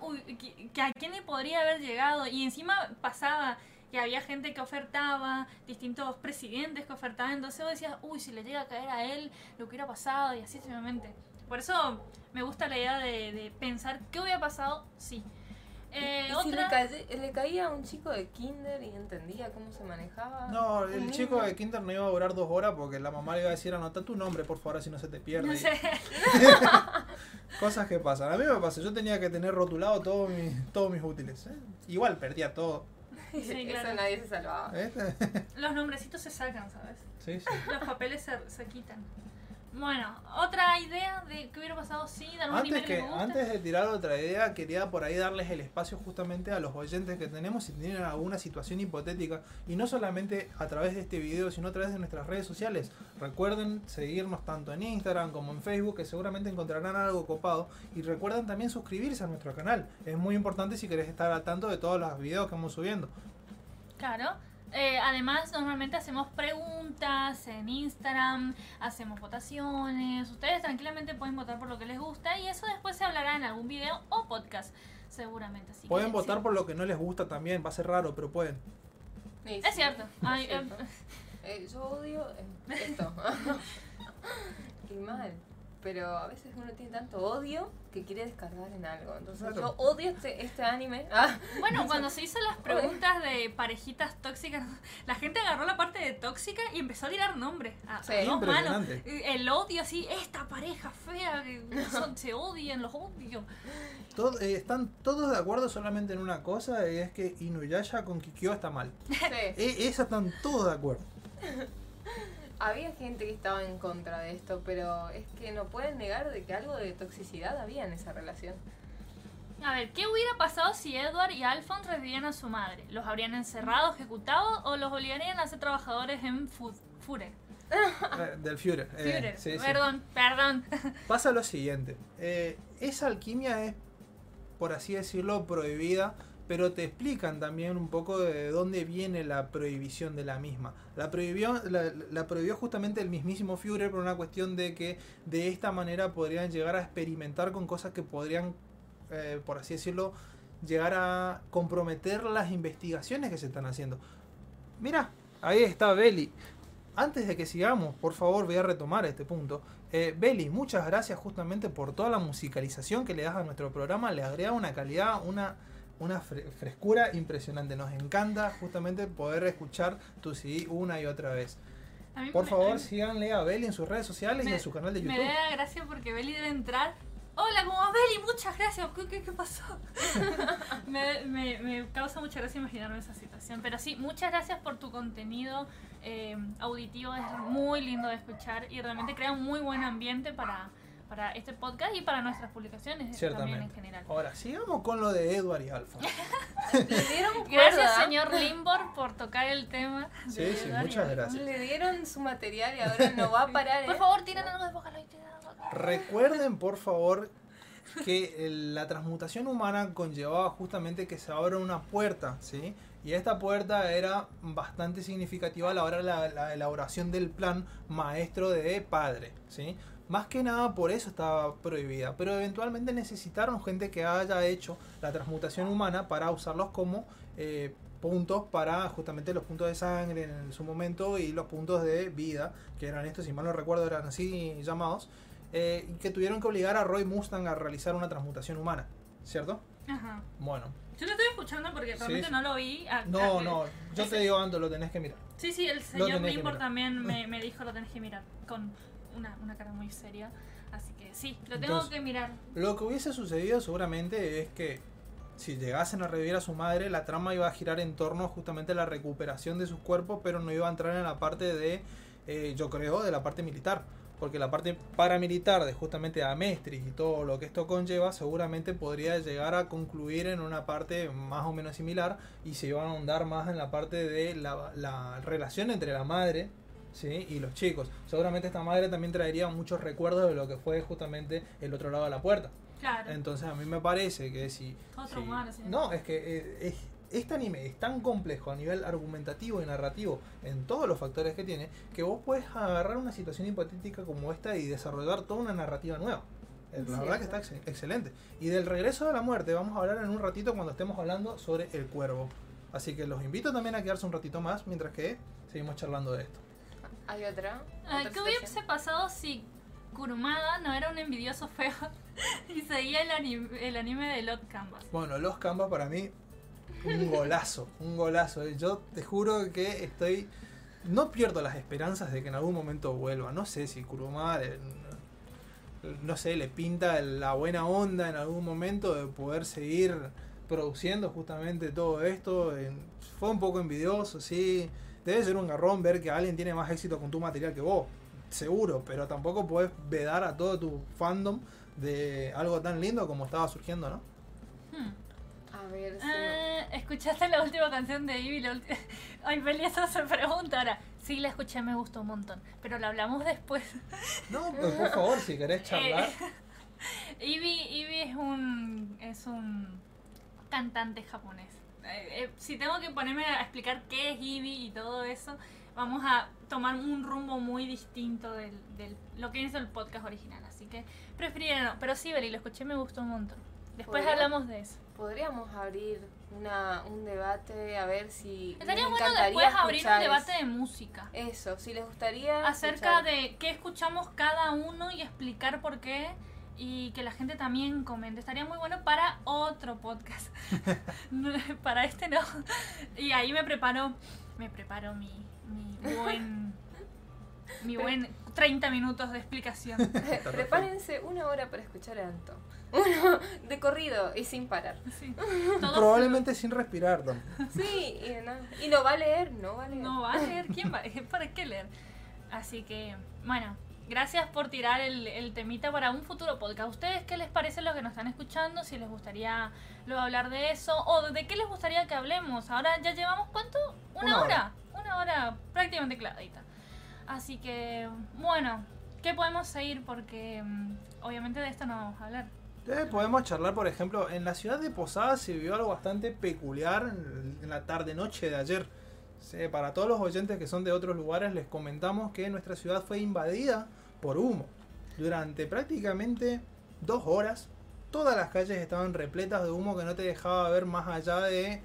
que ¿A quién le podría haber llegado? Y encima pasaba que había gente que ofertaba, distintos presidentes que ofertaban, entonces vos decías, uy, si le llega a caer a él, lo que hubiera pasado, y así sucesivamente. Por eso me gusta la idea de, de pensar qué hubiera pasado si. Eh, ¿Y si le, cae- le caía a un chico de kinder y entendía cómo se manejaba? No, el niño. chico de Kinder no iba a durar dos horas porque la mamá le iba a decir anota tu nombre, por favor, así no se te pierde. no sé, (laughs) Cosas que pasan. A mí me pasa, yo tenía que tener rotulado todos mis, todos mis útiles. ¿eh? Igual perdía todo. Sí, Eso claro. nadie se salvaba. ¿eh? los nombrecitos se sacan, ¿sabes? sí, sí. Los papeles se, se quitan. Bueno, otra idea de qué hubiera pasado si dan un Antes, que antes de tirar otra idea, quería por ahí darles el espacio justamente a los oyentes que tenemos si tienen alguna situación hipotética y no solamente a través de este video, sino a través de nuestras redes sociales. Recuerden seguirnos tanto en Instagram como en Facebook, que seguramente encontrarán algo copado. Y recuerden también suscribirse a nuestro canal. Es muy importante si querés estar al tanto de todos los videos que vamos subiendo. Claro. Eh, además, normalmente hacemos preguntas en Instagram, hacemos votaciones. Ustedes tranquilamente pueden votar por lo que les gusta y eso después se hablará en algún video o podcast, seguramente. Así que, Pueden votar sí. por lo que no les gusta también, va a ser raro, pero pueden. Sí, Es sí, cierto. Ay, es cierto. eh, Eh, yo odio esto. (laughs) y mal. Pero a veces uno tiene tanto odio que quiere descargar en algo. Entonces Claro. yo odio este, este anime. (laughs) Ah, Bueno, (laughs) cuando se hizo las preguntas de parejitas tóxicas, (laughs) la gente agarró la parte de tóxica y empezó a tirar nombres. A, Sí. dos manos. Impresionante. El odio así, esta pareja fea, que son- se odian, los odio. Todo- eh, están todos de acuerdo solamente en una cosa, y es que Inuyasha con Kikyo está mal. sí. E- esa están todos de acuerdo. Había gente que estaba en contra de esto, pero es que no pueden negar de que algo de toxicidad había en esa relación. A ver, ¿qué hubiera pasado si Edward y Alphonse revivían a su madre? ¿Los habrían encerrado, ejecutado o los obligarían a ser trabajadores en Fure? Eh, del Führer. eh, Führer. sí. Perdón, perdón. (laughs) Pasa lo siguiente. eh, esa alquimia es, por así decirlo, prohibida, pero te explican también un poco de dónde viene la prohibición de la misma. La prohibió, la, prohibió justamente el mismísimo Führer por una cuestión de que de esta manera podrían llegar a experimentar con cosas que podrían, eh, por así decirlo, llegar a comprometer las investigaciones que se están haciendo. Mira, ahí está Belly. Antes de que sigamos, por favor, voy a retomar este punto. Eh, Belly, muchas gracias justamente por toda la musicalización que le das a nuestro programa. Le agrega una calidad, una, una fre- frescura impresionante. Nos encanta justamente poder escuchar tu CD una y otra vez. Por me- favor, me- síganle a Belly en sus redes sociales y Me- en su canal de Me YouTube. da gracia porque Beli debe entrar. Hola, ¿cómo vas, Beli? Muchas gracias. ¿Qué, qué, qué pasó? (laughs) me, me, me causa mucha gracia imaginarme esa situación. Pero sí, muchas gracias por tu contenido eh, auditivo. Es muy lindo de escuchar y realmente crea un muy buen ambiente para, para este podcast y para nuestras publicaciones también en general. Ahora, sigamos con lo de Edward y Alfa. Le dieron (laughs) Gracias, señor Limbor, por tocar el tema. Sí, de sí, Edward muchas gracias. Le dieron su material y ahora no va a parar. Por ¿eh? favor, tiren algo de de- Recuerden, por favor, que el- la transmutación humana conllevaba justamente que se abra una puerta, ¿sí? Y esta puerta era bastante significativa a la hora de la, la elaboración del plan maestro de padre, ¿sí? Más que nada por eso estaba prohibida, pero eventualmente necesitaron gente que haya hecho la transmutación humana para usarlos como eh, puntos para justamente los puntos de sangre en su momento y los puntos de vida, que eran estos, si mal no recuerdo, eran así llamados eh, que tuvieron que obligar a Roy Mustang a realizar una transmutación humana, ¿cierto? Ajá. Bueno, Yo lo estoy escuchando porque realmente sí. no lo vi. a- no, a- no, yo te digo, Ando, lo tenés que mirar. Sí, sí, el señor mirar. también me, (laughs) me dijo lo tenés que mirar con una, una cara muy seria. Así que sí, lo tengo Entonces- que mirar. Lo que hubiese sucedido seguramente es que si llegasen a revivir a su madre, la trama iba a girar en torno justamente a la recuperación de sus cuerpos, pero no iba a entrar en la parte de, eh, yo creo, de la parte militar. Porque la parte paramilitar de justamente Amestris y todo lo que esto conlleva, seguramente podría llegar a concluir en una parte más o menos similar y se iban a ahondar más en la parte de la, la relación entre la madre ¿sí? y los chicos. Seguramente esta madre también traería muchos recuerdos de lo que fue justamente el otro lado de la puerta. Claro. Entonces a mí me parece que si... Otro si- sí. no, es que eh, es- este anime es tan complejo a nivel argumentativo y narrativo en todos los factores que tiene, que vos puedes agarrar una situación hipotética como esta y desarrollar toda una narrativa nueva. Eh, La Sí, verdad que está ex- excelente. Y del regreso de la muerte vamos a hablar en un ratito cuando estemos hablando sobre el cuervo. Así que los invito también a quedarse un ratito más mientras que seguimos charlando de esto. ¿Hay otra? Ay, ¿Otra ¿Qué hubiese pasado si Kurumada no era un envidioso feo (laughs) y seguía el anime, el anime de Lot Canvas? Bueno, los Canvas para mí, un golazo, un golazo. Yo te juro que estoy. No pierdo las esperanzas de que en algún momento vuelva. No sé si Kurumada, le- no sé, le pinta la buena onda en algún momento de poder seguir produciendo justamente todo esto. Fue un poco envidioso, sí. Debe ser un garrón ver que alguien tiene más éxito con tu material que vos. Seguro, pero tampoco puedes vedar a todo tu fandom de algo tan lindo como estaba surgiendo, ¿no? Hmm. A ver. Eh, ¿Escuchaste la última canción de Ivy? Ulti- (laughs) Ay, Beli, eso se pregunta ahora. Sí, la escuché, me gustó un montón. Pero la hablamos después. (laughs) No, pues por favor, si querés charlar. (laughs) Ivy, Ivy es un es un cantante japonés. Eh, eh, si tengo que ponerme a explicar qué es Ivy y todo eso, vamos a tomar un rumbo muy distinto del, del lo que hizo el podcast original. Así que preferiría no. Pero sí, Beli, lo escuché, me gustó un montón. Después hablamos de eso. Podríamos abrir una, un debate a ver si. Estaría bueno después abrir un debate de música. Eso, si les gustaría. acerca escuchar- de qué escuchamos cada uno y explicar por qué y que la gente también comente. Estaría muy bueno para otro podcast. (laughs) Para este no. Y ahí me preparo, me preparo mi, mi buen mi buen 30 minutos de explicación. (laughs) Prepárense una hora para escuchar a Anto. (laughs) Uno de corrido y sin parar. Sí. Probablemente sin respirar, Tom. Sí, y no, y no va a leer, no va a leer. No va a leer, ¿quién va? ¿Para qué leer? Así que, bueno, gracias por tirar el, el temita para un futuro podcast. ¿A ustedes qué les parece lo que nos están escuchando? Si les gustaría luego hablar de eso o de qué les gustaría que hablemos. Ahora ya llevamos cuánto? Una, Una hora. Una hora prácticamente clavadita. Así que, bueno, ¿qué podemos seguir? Porque mm, obviamente de esto no vamos a hablar. Eh, podemos charlar, por ejemplo, en la ciudad de Posada se vivió algo bastante peculiar en en la tarde-noche de ayer. Sí, para todos los oyentes que son de otros lugares, les comentamos que nuestra ciudad fue invadida por humo. Durante prácticamente dos horas, todas las calles estaban repletas de humo que no te dejaba ver más allá de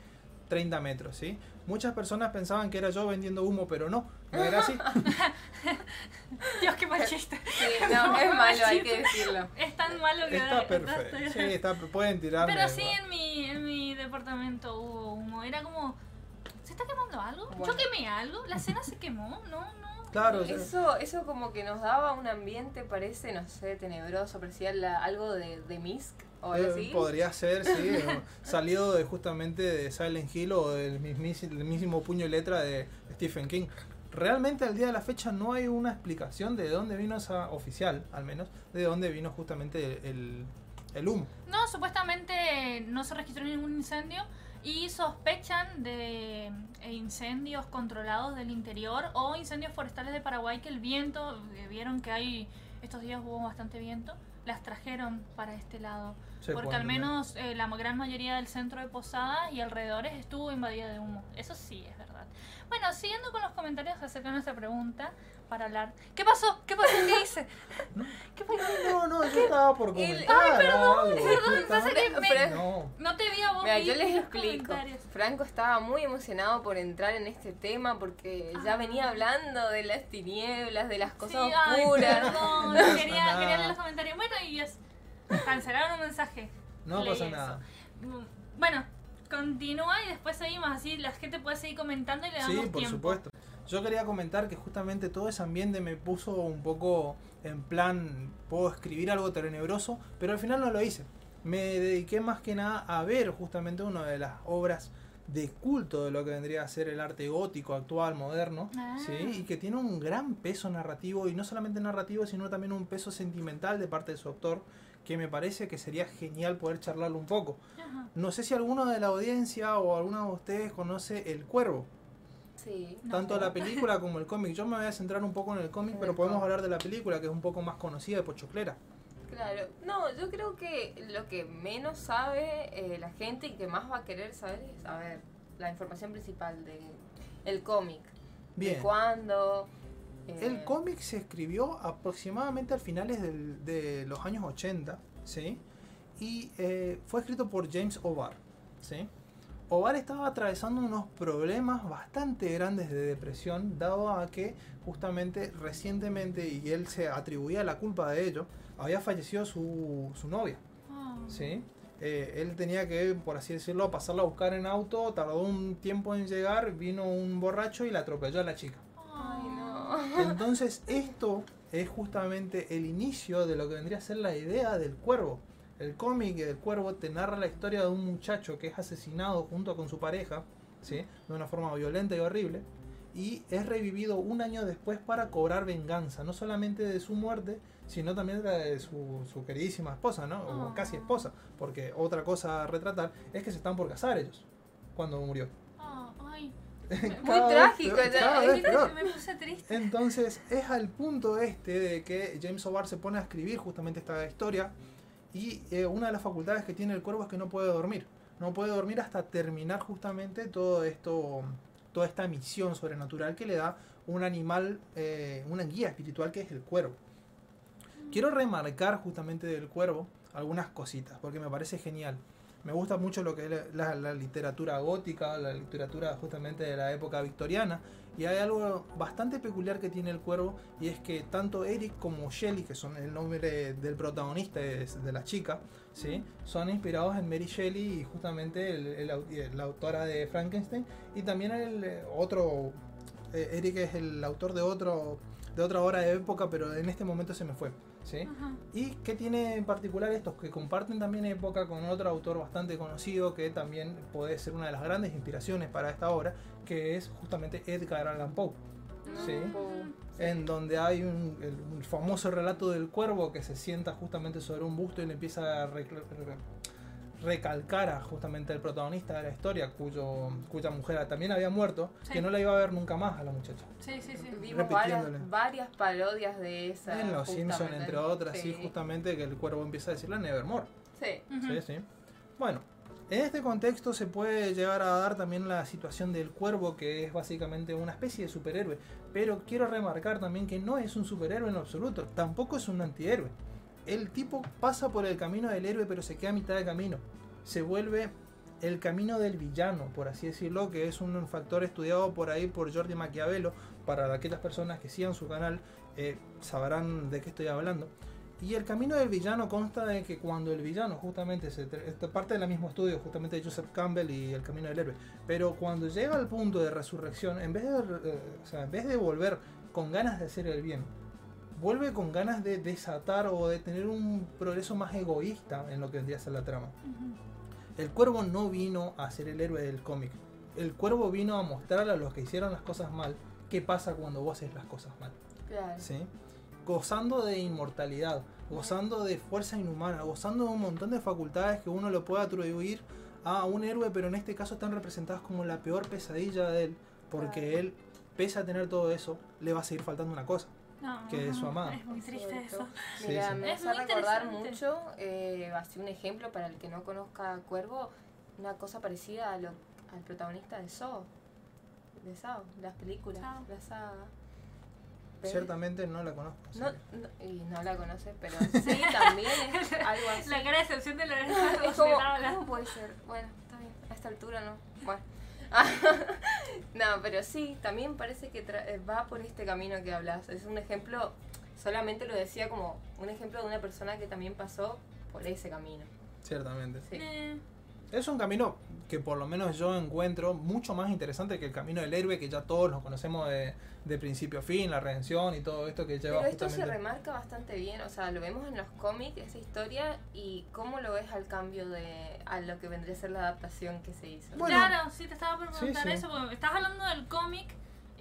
30 metros. ¿sí? Muchas personas pensaban que era yo vendiendo humo, pero no, no era así. (laughs) Dios, qué machista. Sí, (laughs) no, es malo, hay que decirlo. Es tan malo que Está perfecto. Sí, está, pueden tirarme. Pero sí en mi, en mi departamento hubo humo. Era como, ¿se está quemando algo? Bueno. ¿Yo quemé algo? ¿La cena se quemó? No. Claro, Eso, eso como que nos daba un ambiente, parece, no sé, tenebroso, parecía la- algo de, de Misk o algo Eh, así. Podría ser, sí, (laughs) salido de justamente de Silent Hill o del mismísimo, del mismo puño y letra de Stephen King. Realmente al día de la fecha no hay una explicación de dónde vino esa oficial, al menos, de dónde vino justamente el, el humo. No, supuestamente no se registró ningún incendio y sospechan de eh, incendios controlados del interior o incendios forestales de Paraguay que el viento, eh, vieron que hay, estos días hubo bastante viento, las trajeron para este lado. Porque al menos eh, la gran mayoría del centro de Posadas y alrededores estuvo invadida de humo. Eso sí es verdad. Bueno, siguiendo con los comentarios acerca de nuestra pregunta para hablar. ¿Qué pasó? ¿Qué pasó? ¿Qué hice? (laughs) ¿Qué pasó? No, no, yo estaba por comentar. Ay, perdón, algo, perdón, pasa que me- No, No te vi a vos. Mira, yo les explico. Franco estaba muy emocionado por entrar en este tema porque ya Ah. venía hablando de las tinieblas, de las Sí, cosas ay, oscuras. perdón. pasa quería, nada. quería leer los comentarios. Bueno, y es. Cancelaron un mensaje. no Leí pasa eso. nada. Mm, Bueno, continúa y después seguimos así. La gente puede seguir comentando y le damos Sí, por tiempo. supuesto. Yo quería comentar que justamente todo ese ambiente me puso un poco en plan, puedo escribir algo tenebroso, pero al final no lo hice. Me dediqué más que nada a ver justamente una de las obras de culto de lo que vendría a ser el arte gótico actual, moderno, Ah. ¿sí? y que tiene un gran peso narrativo, y no solamente narrativo, sino también un peso sentimental de parte de su autor, que me parece que sería genial poder charlarlo un poco. Ajá. No sé si alguno de la audiencia o alguno de ustedes conoce El Cuervo. Sí. No. Tanto la película como el cómic. Yo me voy a centrar un poco en el cómic, pero podemos hablar de la película, que es un poco más conocida de Pochoclera. Claro, no, yo creo que lo que menos sabe eh, la gente y que más va a querer saber es saber la información principal de el cómic. Bien. De cuándo. eh, El cómic se escribió aproximadamente al finales del- de los años 80, ¿sí? Y eh, fue escrito por James O'Barr, ¿sí? Ovar estaba atravesando unos problemas bastante grandes de depresión, dado a que justamente recientemente, y él se atribuía la culpa de ello, había fallecido su, su novia. Ah. ¿sí? Eh, él tenía que, por así decirlo, pasarla a buscar en auto, tardó un tiempo en llegar, vino un borracho y la atropelló a la chica. Ay, no. Entonces esto es justamente el inicio de lo que vendría a ser la idea del cuervo. El cómic del cuervo te narra la historia de un muchacho que es asesinado junto con su pareja, ¿sí? de una forma violenta y horrible, y es revivido un año después para cobrar venganza, no solamente de su muerte, sino también de la de su, su queridísima esposa, ¿no? O Ah. casi esposa, porque otra cosa a retratar es que se están por casar ellos cuando murió. Ah, ay, (laughs) Muy trágico, ya. vez peor. me puse triste. Entonces es al punto este de que James O'Barr se pone a escribir justamente esta historia y eh, una de las facultades que tiene el cuervo es que no puede dormir. No puede dormir hasta terminar justamente todo esto, toda esta misión sobrenatural que le da un animal, eh, una guía espiritual que es el cuervo. Quiero remarcar justamente del cuervo algunas cositas porque me parece genial. Me gusta mucho lo que es la, la literatura gótica, la literatura justamente de la época victoriana. Y hay algo bastante peculiar que tiene el cuervo y es que tanto Eric como Shelley, que son el nombre del protagonista de, de la chica, ¿sí? son inspirados en Mary Shelley y justamente el- la autora de Frankenstein. Y también el eh, otro, eh, Eric es el autor de, otro, de otra obra de época, pero en este momento se me fue. ¿Sí? ¿Y qué tiene en particular estos? Que comparten también época con otro autor bastante conocido que también puede ser una de las grandes inspiraciones para esta obra, que es justamente Edgar Allan Poe. Sí. En donde hay un, el, un famoso relato del cuervo que se sienta justamente sobre un busto y le empieza a recl- re- recalcar a justamente el protagonista de la historia, cuyo, cuya mujer también había muerto, Sí. que no la iba a ver nunca más a la muchacha. Sí, sí, sí. Vimos varias, parodias de esa. En Los Simpsons, entre otras, sí. Sí. justamente que el cuervo empieza a decirle Nevermore. Sí. Sí, sí. Bueno, en este contexto se puede llegar a dar también la situación del cuervo, que es básicamente una especie de superhéroe. Pero quiero remarcar también que no es un superhéroe en absoluto, tampoco es un antihéroe. El tipo pasa por el camino del héroe, pero se queda a mitad de camino. Se vuelve el camino del villano, por así decirlo, que es un factor estudiado por ahí por Jordi Maquiavelo. Para aquellas personas que sigan su canal, eh, sabrán de qué estoy hablando. Y el camino del villano consta de que cuando el villano justamente se esta parte del mismo estudio justamente de Joseph Campbell y el camino del héroe, pero cuando llega al punto de resurrección, en vez de, eh, en vez de volver con ganas de hacer el bien, vuelve con ganas de desatar o de tener un progreso más egoísta en lo que vendría a ser la trama. El cuervo no vino a ser el héroe del cómic. El cuervo vino a mostrarle a los que hicieron las cosas mal qué pasa cuando vos haces las cosas mal. Claro. ¿sí? Gozando de inmortalidad, gozando de fuerza inhumana, gozando de un montón de facultades que uno le puede atribuir a un héroe, pero en este caso están representadas como la peor pesadilla de él, porque Claro. él, pese a tener todo eso, le va a seguir faltando una cosa. No, Que es su amada. Es muy triste eso. Sí, Mira, sí. me Es hace recordar mucho, eh, así un ejemplo para el que no conozca a Cuervo, una cosa parecida a lo, al protagonista de Saw, de Saw, las películas, Saw. la saga. Ciertamente no la conozco. No, no- y no la conoces, pero sí, también es (laughs) algo así. La cara de excepción de la (laughs) es como, ¿cómo puede ser? Bueno, está bien, a esta altura no. Bueno. (laughs) no, pero sí, también parece que tra- eh, va por este camino que hablas. Es un ejemplo, solamente lo decía como un ejemplo de una persona que también pasó por ese camino. Ciertamente. Sí. Eh, Es un camino que por lo menos yo encuentro mucho más interesante que el camino del héroe que ya todos lo conocemos de, de principio a fin, la redención y todo esto que lleva Pero esto se remarca bastante bien, o sea, lo vemos en los cómics, esa historia, y cómo lo ves al cambio de a lo que vendría a ser la adaptación que se hizo. Bueno. claro, sí, te estaba por Sí, preguntar sí. eso, porque estás hablando del cómic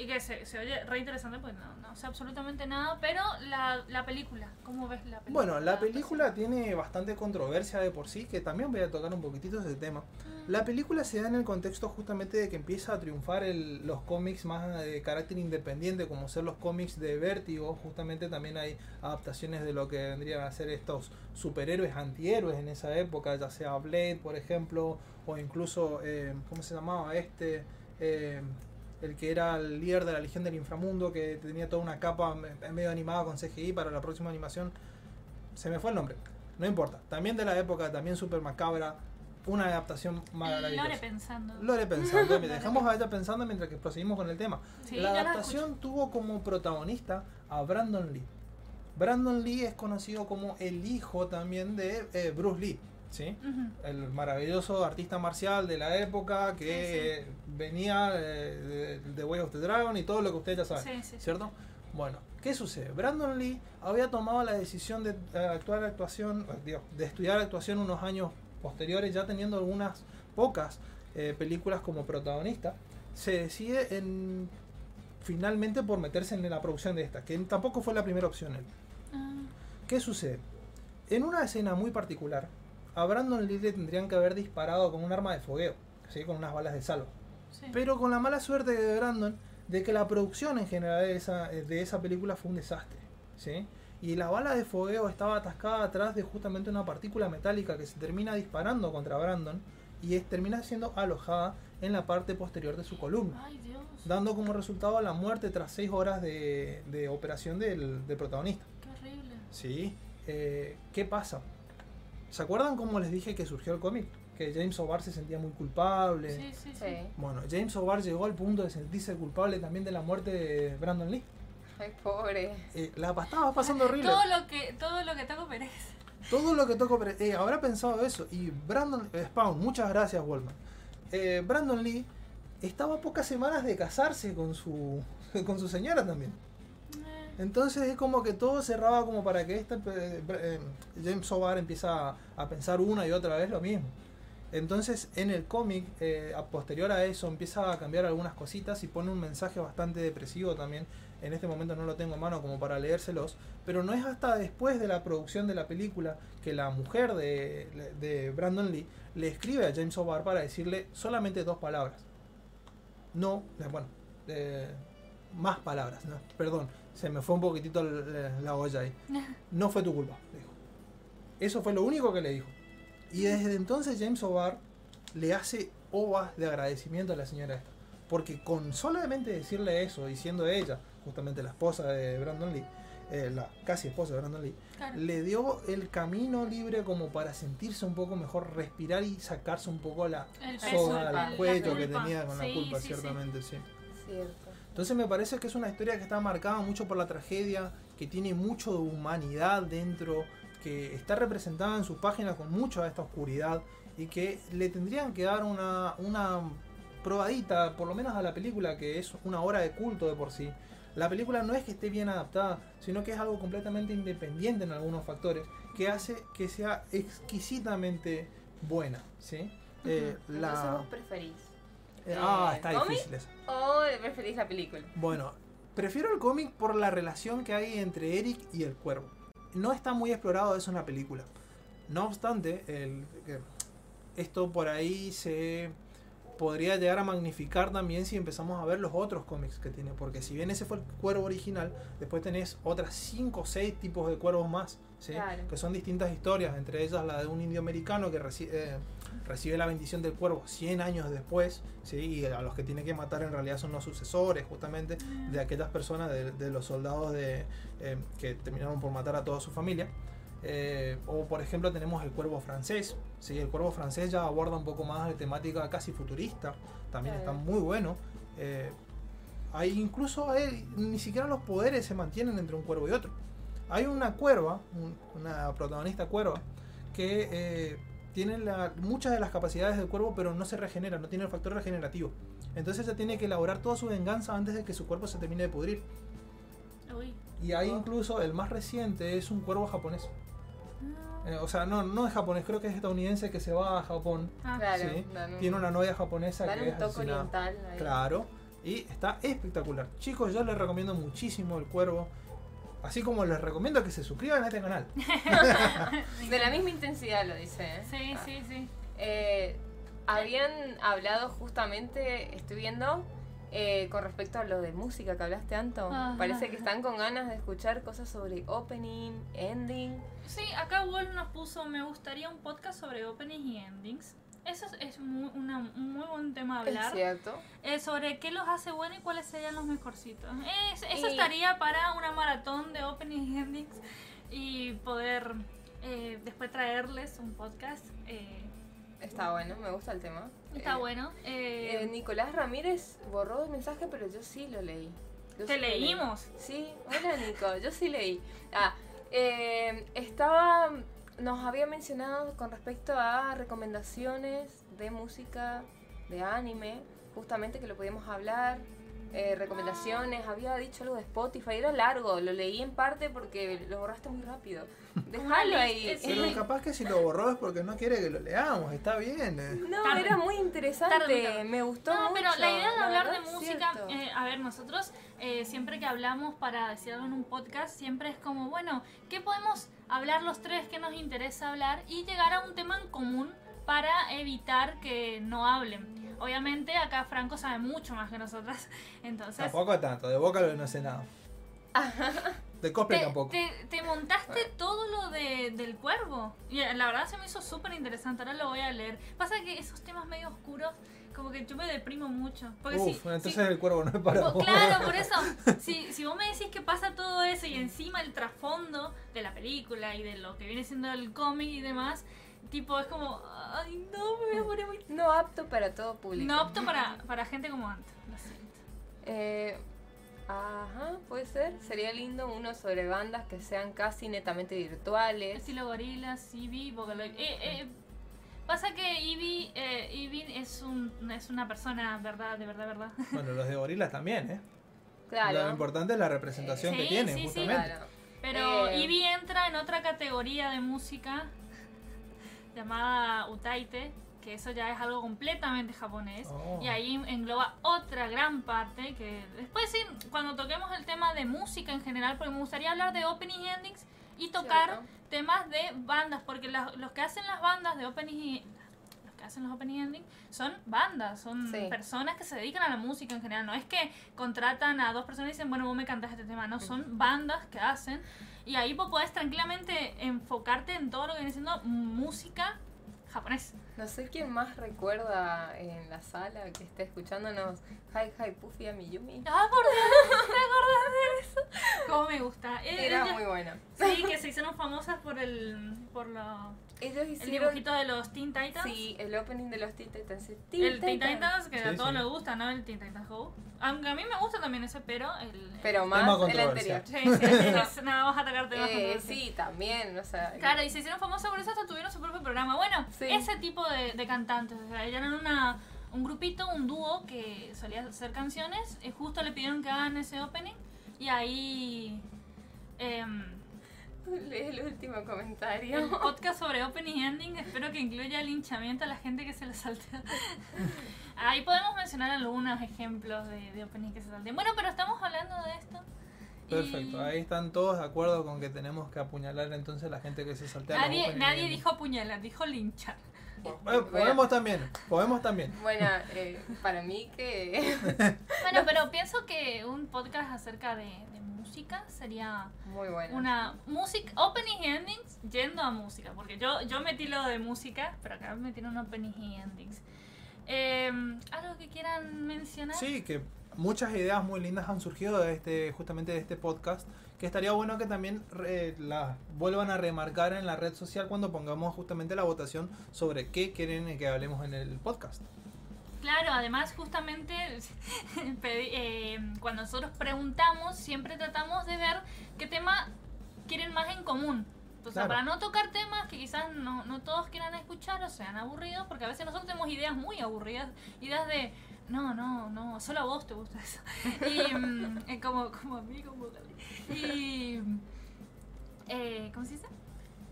y que se, se oye re interesante, pues no, no sé absolutamente nada, pero la, la película, ¿cómo ves la película? Bueno, la película tiene bastante controversia de por sí, que también voy a tocar un poquitito ese tema. La película se da en el contexto justamente de que empieza a triunfar el- los cómics más de carácter independiente, como ser los cómics de Vértigo. Justamente también hay adaptaciones de lo que vendrían a ser estos superhéroes antihéroes en esa época, ya sea Blade, por ejemplo, o incluso, eh, ¿cómo se llamaba este? Eh, el que era el líder de la Legión del Inframundo, que tenía toda una capa me- medio animada con CGI para la próxima animación. Se me fue el nombre, no importa. También de la época, también super macabra. una adaptación maravillosa. Lore pensando. Lore pensando, (laughs) dejamos a ella pensando mientras que proseguimos con el tema. Sí, la adaptación tuvo como protagonista a Brandon Lee. Brandon Lee es conocido como el hijo también de eh, Bruce Lee, ¿sí? El maravilloso artista marcial de la época que Sí, venía de, de Way of the Dragon y todo lo que usted ya sabe, Sí, sí, sí. ¿cierto? Bueno, ¿qué sucede? Brandon Lee había tomado la decisión de eh, actuar actuación, eh, de estudiar actuación unos años posteriores, ya teniendo algunas pocas eh, películas como protagonista, se decide en finalmente por meterse en la producción de esta, que tampoco fue la primera opción él. Ah, ¿Qué sucede? En una escena muy particular, a Brandon Lee le tendrían que haber disparado con un arma de fogueo, ¿sí? con unas balas de salvo. sí. Pero con la mala suerte de Brandon de que la producción en general de esa, de esa película fue un desastre. ¿sí? Y la bala de fogueo estaba atascada atrás de justamente una partícula metálica que se termina disparando contra Brandon y es- termina siendo alojada en la parte posterior de su columna Ay, Dios. dando como resultado la muerte tras seis horas de, de operación del, del protagonista. Qué horrible. Sí. Eh, ¿Qué pasa? ¿Se acuerdan cómo les dije que surgió el cómic? Que James O'Barr se sentía muy culpable. Sí, sí, sí. Sí. Bueno, James O'Barr llegó al punto de sentirse culpable también de la muerte de Brandon Lee. Ay, pobre. Eh, la estaba pasando horrible. Todo lo que, todo lo que toco pereza. Todo lo que toco, pero, eh, habrá pensado eso. Y Brandon, eh, Spawn, muchas gracias, Wallman. Eh, Brandon Lee estaba a pocas semanas de casarse con su, (laughs) con su señora también. Entonces es como que todo cerraba como para que este eh, eh, James O'Barr empieza a, pensar una y otra vez lo mismo. Entonces en el cómic, eh, a posterior a eso, empieza a cambiar algunas cositas y pone un mensaje bastante depresivo también. En este momento no lo tengo a mano como para leérselos, pero no es hasta después de la producción de la película que la mujer de, Brandon Lee le escribe a James O'Barr para decirle solamente dos palabras. No, eh, bueno, eh, más palabras, perdón, se me fue un poquitito la, la olla ahí. No fue tu culpa, le dijo. Eso fue lo único que le dijo. Y desde entonces James O'Barr le hace ovas de agradecimiento a la señora esta. Porque con solamente decirle eso, y siendo ella justamente la esposa de Brandon Lee, eh, la casi esposa de Brandon Lee, claro. le dio el camino libre como para sentirse un poco mejor, respirar y sacarse un poco la El soga la cuello que tenía con la culpa, sí, sí. ciertamente, sí. Cierto. Entonces me parece que es una historia que está marcada mucho por la tragedia, que tiene mucho de humanidad dentro, que está representada en sus páginas con mucha de esta oscuridad y que le tendrían que dar una, una probadita, por lo menos a la película, que es una obra de culto de por sí. La película no es que esté bien adaptada, sino que es algo completamente independiente en algunos factores, que hace que sea exquisitamente buena. ¿sí? Eh, Entonces la... vos preferís. Eh, ah, eh, está ¿cómic? difícil eso. O preferís la película. Bueno, prefiero el cómic por la relación que hay entre Eric y el cuervo. No está muy explorado eso en la película. No obstante, el, que esto por ahí se podría llegar a magnificar también si empezamos a ver los otros cómics que tiene. Porque si bien ese fue el cuervo original, después tenés otras 5 o 6 tipos de cuervos más. ¿Sí? Claro. Que son distintas historias, entre ellas la de un indio americano que reci- eh, recibe la bendición del cuervo 100 años después, ¿sí? y a los que tiene que matar en realidad son los sucesores justamente de aquellas personas, de, de los soldados de, eh, que terminaron por matar a toda su familia. Eh, o por ejemplo tenemos el cuervo francés, ¿sí? el cuervo francés ya aborda un poco más de temática casi futurista, también Claro. está muy bueno. Eh, hay incluso hay, ni siquiera los poderes se mantienen entre un cuervo y otro. Hay una cuerva, un- una protagonista cuerva, que eh, tiene la- muchas de las capacidades del cuervo, pero no se regenera, no tiene el factor regenerativo. Entonces ella tiene que elaborar toda su venganza antes de que su cuerpo se termine de pudrir. Uy. Y hay Oh. incluso el más reciente es un cuervo japonés. Ah, Eh, o sea, no, no es japonés, creo que es estadounidense que se va a Japón. ah, Claro. Sí. Tiene una novia japonesa que un es toque oriental. ahí. Claro. Y está espectacular. Chicos, yo les recomiendo muchísimo el cuervo. Así como les recomiendo que se suscriban a este canal. (laughs) De la misma intensidad lo dice. ¿eh? Sí, Ah. sí, sí. Eh, habían hablado justamente, estoy viendo, eh, con respecto a lo de música que hablaste, Anto. Ajá. Parece que están con ganas de escuchar cosas sobre opening, ending. Sí, acá Wolf nos puso, me gustaría un podcast sobre openings y endings. Eso es, es muy, una- un muy buen tema a Es hablar. cierto. Eh, sobre qué los hace buenos y cuáles serían los mejorcitos. Es- eso Y- estaría para una maratón de openings y endings y poder eh, después traerles un podcast. eh, Está bueno, me gusta el tema. Está Eh, bueno. eh, Eh, Nicolás Ramírez borró el mensaje, pero yo sí lo leí. Yo Te sí lo leí. leímos. Sí, hola Nico, yo sí leí. Ah, eh, estaba, nos había mencionado con respecto a recomendaciones de música, de anime, justamente que lo podíamos hablar, eh, recomendaciones, había dicho algo de Spotify, era largo, lo leí en parte porque lo borraste muy rápido. (laughs) Déjalo ahí. Pero capaz que si lo borró es porque no quiere que lo leamos, está bien. eh. No, Tarde. era muy interesante, Tarde, tarde. me gustó No, pero mucho, la idea de la hablar de música, eh, a ver, nosotros eh, siempre que hablamos para decir algo en un podcast, siempre es como, bueno, ¿qué podemos hablar los tres que nos interesa hablar y llegar a un tema en común para evitar que no hablen? Obviamente acá Franco sabe mucho más que nosotras, (laughs) entonces... Tampoco tanto, de boca no sé nada. (laughs) De cosplay Te, tampoco. te- te montaste todo lo de, del cuervo. Y eh, la verdad se me hizo súper interesante. Ahora lo voy a leer. Pasa que esos temas medio oscuros, como que yo me deprimo mucho. Porque si- Uf, entonces si- el cuervo no es para vos. Claro, por eso. (laughs) Si, si vos me decís que pasa todo eso y encima el trasfondo de la película y de lo que viene siendo el cómic y demás, tipo, es como, ay, no, me voy a poner muy. No apto para todo público. No apto para, para gente como antes. Lo siento. Eh, ajá, puede ser. Sería lindo uno sobre bandas que sean casi netamente virtuales. Estilo gorilas, Eevee, Vocaloid. Eh, eh, pasa que Eevee, eh, Eevee es, un, es una persona, verdad, de verdad, verdad. (laughs) Bueno, los de gorilas también, ¿eh? Claro. Lo importante es la representación Sí, que tiene, sí, sí. justamente. Claro. Pero Eh. Eevee entra en otra categoría de música llamada Utaite, que eso ya es algo completamente japonés. Oh. Y ahí engloba otra gran parte que después sí, cuando toquemos el tema de música en general, porque me gustaría hablar de opening y endings y tocar Cierto. temas de bandas, porque la- los que hacen las bandas de opening y que hacen los opening y ending son bandas, son Sí. personas que se dedican a la música en general, no es que contratan a dos personas y dicen, bueno, vos me cantás este tema, no, son bandas que hacen y ahí vos podés tranquilamente enfocarte en todo lo que viene siendo música japonés. No sé quién más recuerda en la sala que esté escuchándonos Hi Hi Puffy a Miyumi. Ah, por Dios, ¿te acordás de eso? Cómo me gusta. Era muy bueno. Sí, que se hicieron famosas por el por Ellos el dibujito de los Teen Titans. sí, el opening de los Teen Titans. el Teen Titans, que Sí, a todos sí. les gusta, ¿no? El Teen Titans Go. Aunque a mí me gusta también ese, pero el... Pero Tema más el anterior. Sí, sí, es- (laughs) nada, vamos a atacar temas Eh, sí, también, o sea. Claro, y se hicieron famosas por eso hasta tuvieron su propio programa. Bueno, Sí. ese tipo de, de cantantes, o sea, eran una, un grupito, un dúo que solía hacer canciones, y justo le pidieron que hagan ese opening, y ahí... em, Lee (laughs) el último comentario. el podcast sobre opening y ending espero que incluya linchamiento a la gente que se le saltea. (laughs) Ahí podemos mencionar algunos ejemplos de, de opening que se saltean. Bueno, pero estamos hablando de esto. Perfecto, ahí están todos de acuerdo con que tenemos que apuñalar entonces a la gente que se saltea Nadie, nadie dijo apuñalar, dijo linchar. Bueno, podemos también, podemos también. Bueno, eh, para mí que. Bueno, (laughs) pero pienso que un podcast acerca de, de música sería Muy bueno. una música, opening y endings yendo a música. Porque yo, yo metí lo de música, pero acá metieron opening y endings. Eh, ¿Algo que quieran mencionar? Sí, que muchas ideas muy lindas han surgido de este, justamente de este podcast, que estaría bueno que también eh, las vuelvan a remarcar en la red social cuando pongamos justamente la votación sobre qué quieren que hablemos en el podcast. Claro, además justamente (laughs) eh, cuando nosotros preguntamos siempre tratamos de ver qué tema quieren más en común. O sea, Claro. para no tocar temas que quizás no, no todos quieran escuchar o sean aburridos, porque a veces nosotros tenemos ideas muy aburridas, ideas de, no, no, no, solo a vos te gusta eso. (laughs) Y mm, eh, como, como a mí, como Gaby. Y, eh, ¿cómo se dice?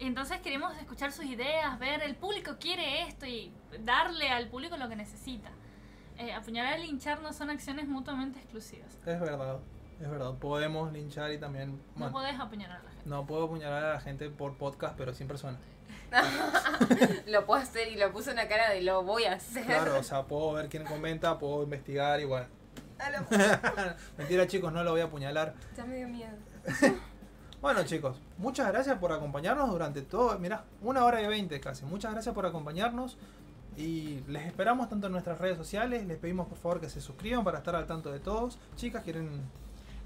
Entonces queremos escuchar sus ideas, ver el público quiere esto y darle al público lo que necesita. Eh, apuñalar y linchar no son acciones mutuamente exclusivas. Es verdad, es verdad. Podemos linchar y también... No bueno, podés apuñalar a la gente. no puedo apuñalar a la gente por podcast, pero sin persona. (laughs) lo puedo hacer y lo puse una cara de lo voy a hacer. Claro, o sea, puedo ver quién comenta, puedo investigar igual. A lo- (laughs) Mentira chicos, no lo voy a apuñalar. ya me dio miedo. (laughs) Bueno chicos, muchas gracias por acompañarnos durante todo, mirá, una hora y veinte casi. Muchas gracias por acompañarnos y les esperamos tanto en nuestras redes sociales. Les pedimos por favor que se suscriban para estar al tanto de todos. Chicas, ¿quieren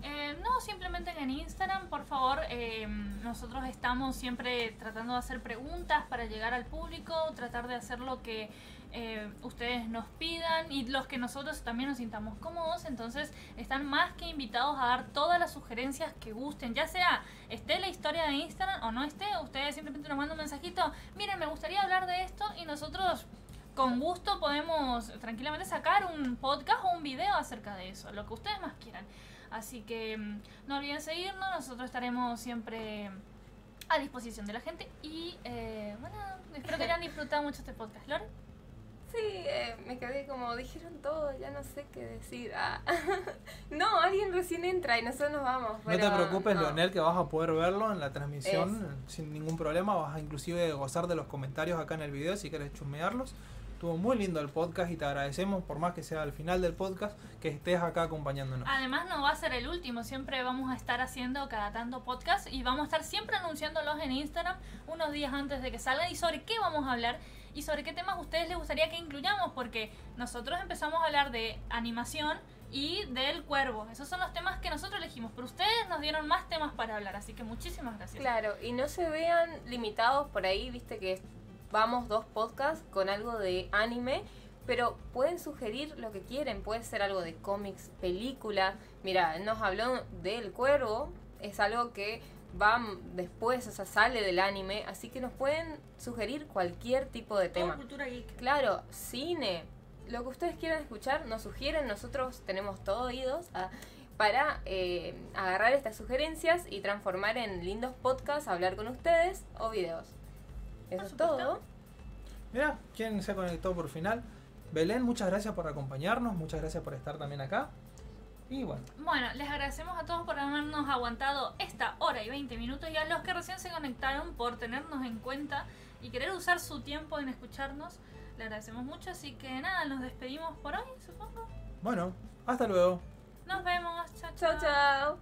Eh, no, simplemente en Instagram, por favor. eh, nosotros estamos siempre tratando de hacer preguntas para llegar al público, tratar de hacer lo que eh, ustedes nos pidan y los que nosotros también nos sintamos cómodos. Entonces están más que invitados a dar todas las sugerencias que gusten, ya sea esté la historia de Instagram o no esté. Ustedes simplemente nos mandan un mensajito. Miren, me gustaría hablar de esto y nosotros con gusto podemos tranquilamente sacar un podcast o un video acerca de eso, lo que ustedes más quieran. Así que mm, no olviden seguirnos, nosotros estaremos siempre a disposición de la gente y eh, bueno, espero que hayan (laughs) disfrutado mucho este podcast. Lore, Sí, eh, me quedé como, dijeron todo, ya no sé qué decir. Ah. (laughs) no, alguien recién entra y nosotros nos vamos. No te pero preocupes, no. Leonel, que vas a poder verlo en la transmisión sin ningún problema. Vas a inclusive gozar de los comentarios acá en el video si quieres chusmearlos. Estuvo muy lindo el podcast y te agradecemos, por más que sea al final del podcast, que estés acá acompañándonos. además no va a ser el último, siempre vamos a estar haciendo cada tanto podcast y vamos a estar siempre anunciándolos en Instagram unos días antes de que salgan y sobre qué vamos a hablar y sobre qué temas a ustedes les gustaría que incluyamos, porque nosotros empezamos a hablar de animación y del cuervo. Esos son los temas que nosotros elegimos, pero ustedes nos dieron más temas para hablar, así que muchísimas gracias. Claro, y no se vean limitados por ahí, viste que vamos dos podcasts con algo de anime, pero pueden sugerir lo que quieren, puede ser algo de cómics, películas. Mira, nos habló del cuervo, es algo que va después, o sea, sale del anime, así que nos pueden sugerir cualquier tipo de Todo tema. cultura geek. Claro, cine, lo que ustedes quieran escuchar, nos sugieren, nosotros tenemos todo oídos ah, para eh, agarrar estas sugerencias y transformar en lindos podcasts, hablar con ustedes o videos. Eso es todo. Mira, ¿quién se conectó por final? Belén, muchas gracias por acompañarnos, muchas gracias por estar también acá. Y bueno, Bueno, les agradecemos a todos por habernos aguantado esta hora y 20 minutos y a los que recién se conectaron por tenernos en cuenta y querer usar su tiempo en escucharnos. Le agradecemos mucho, así que nada, nos despedimos por hoy, supongo. bueno, hasta luego. Nos vemos, chao, Chao, chao.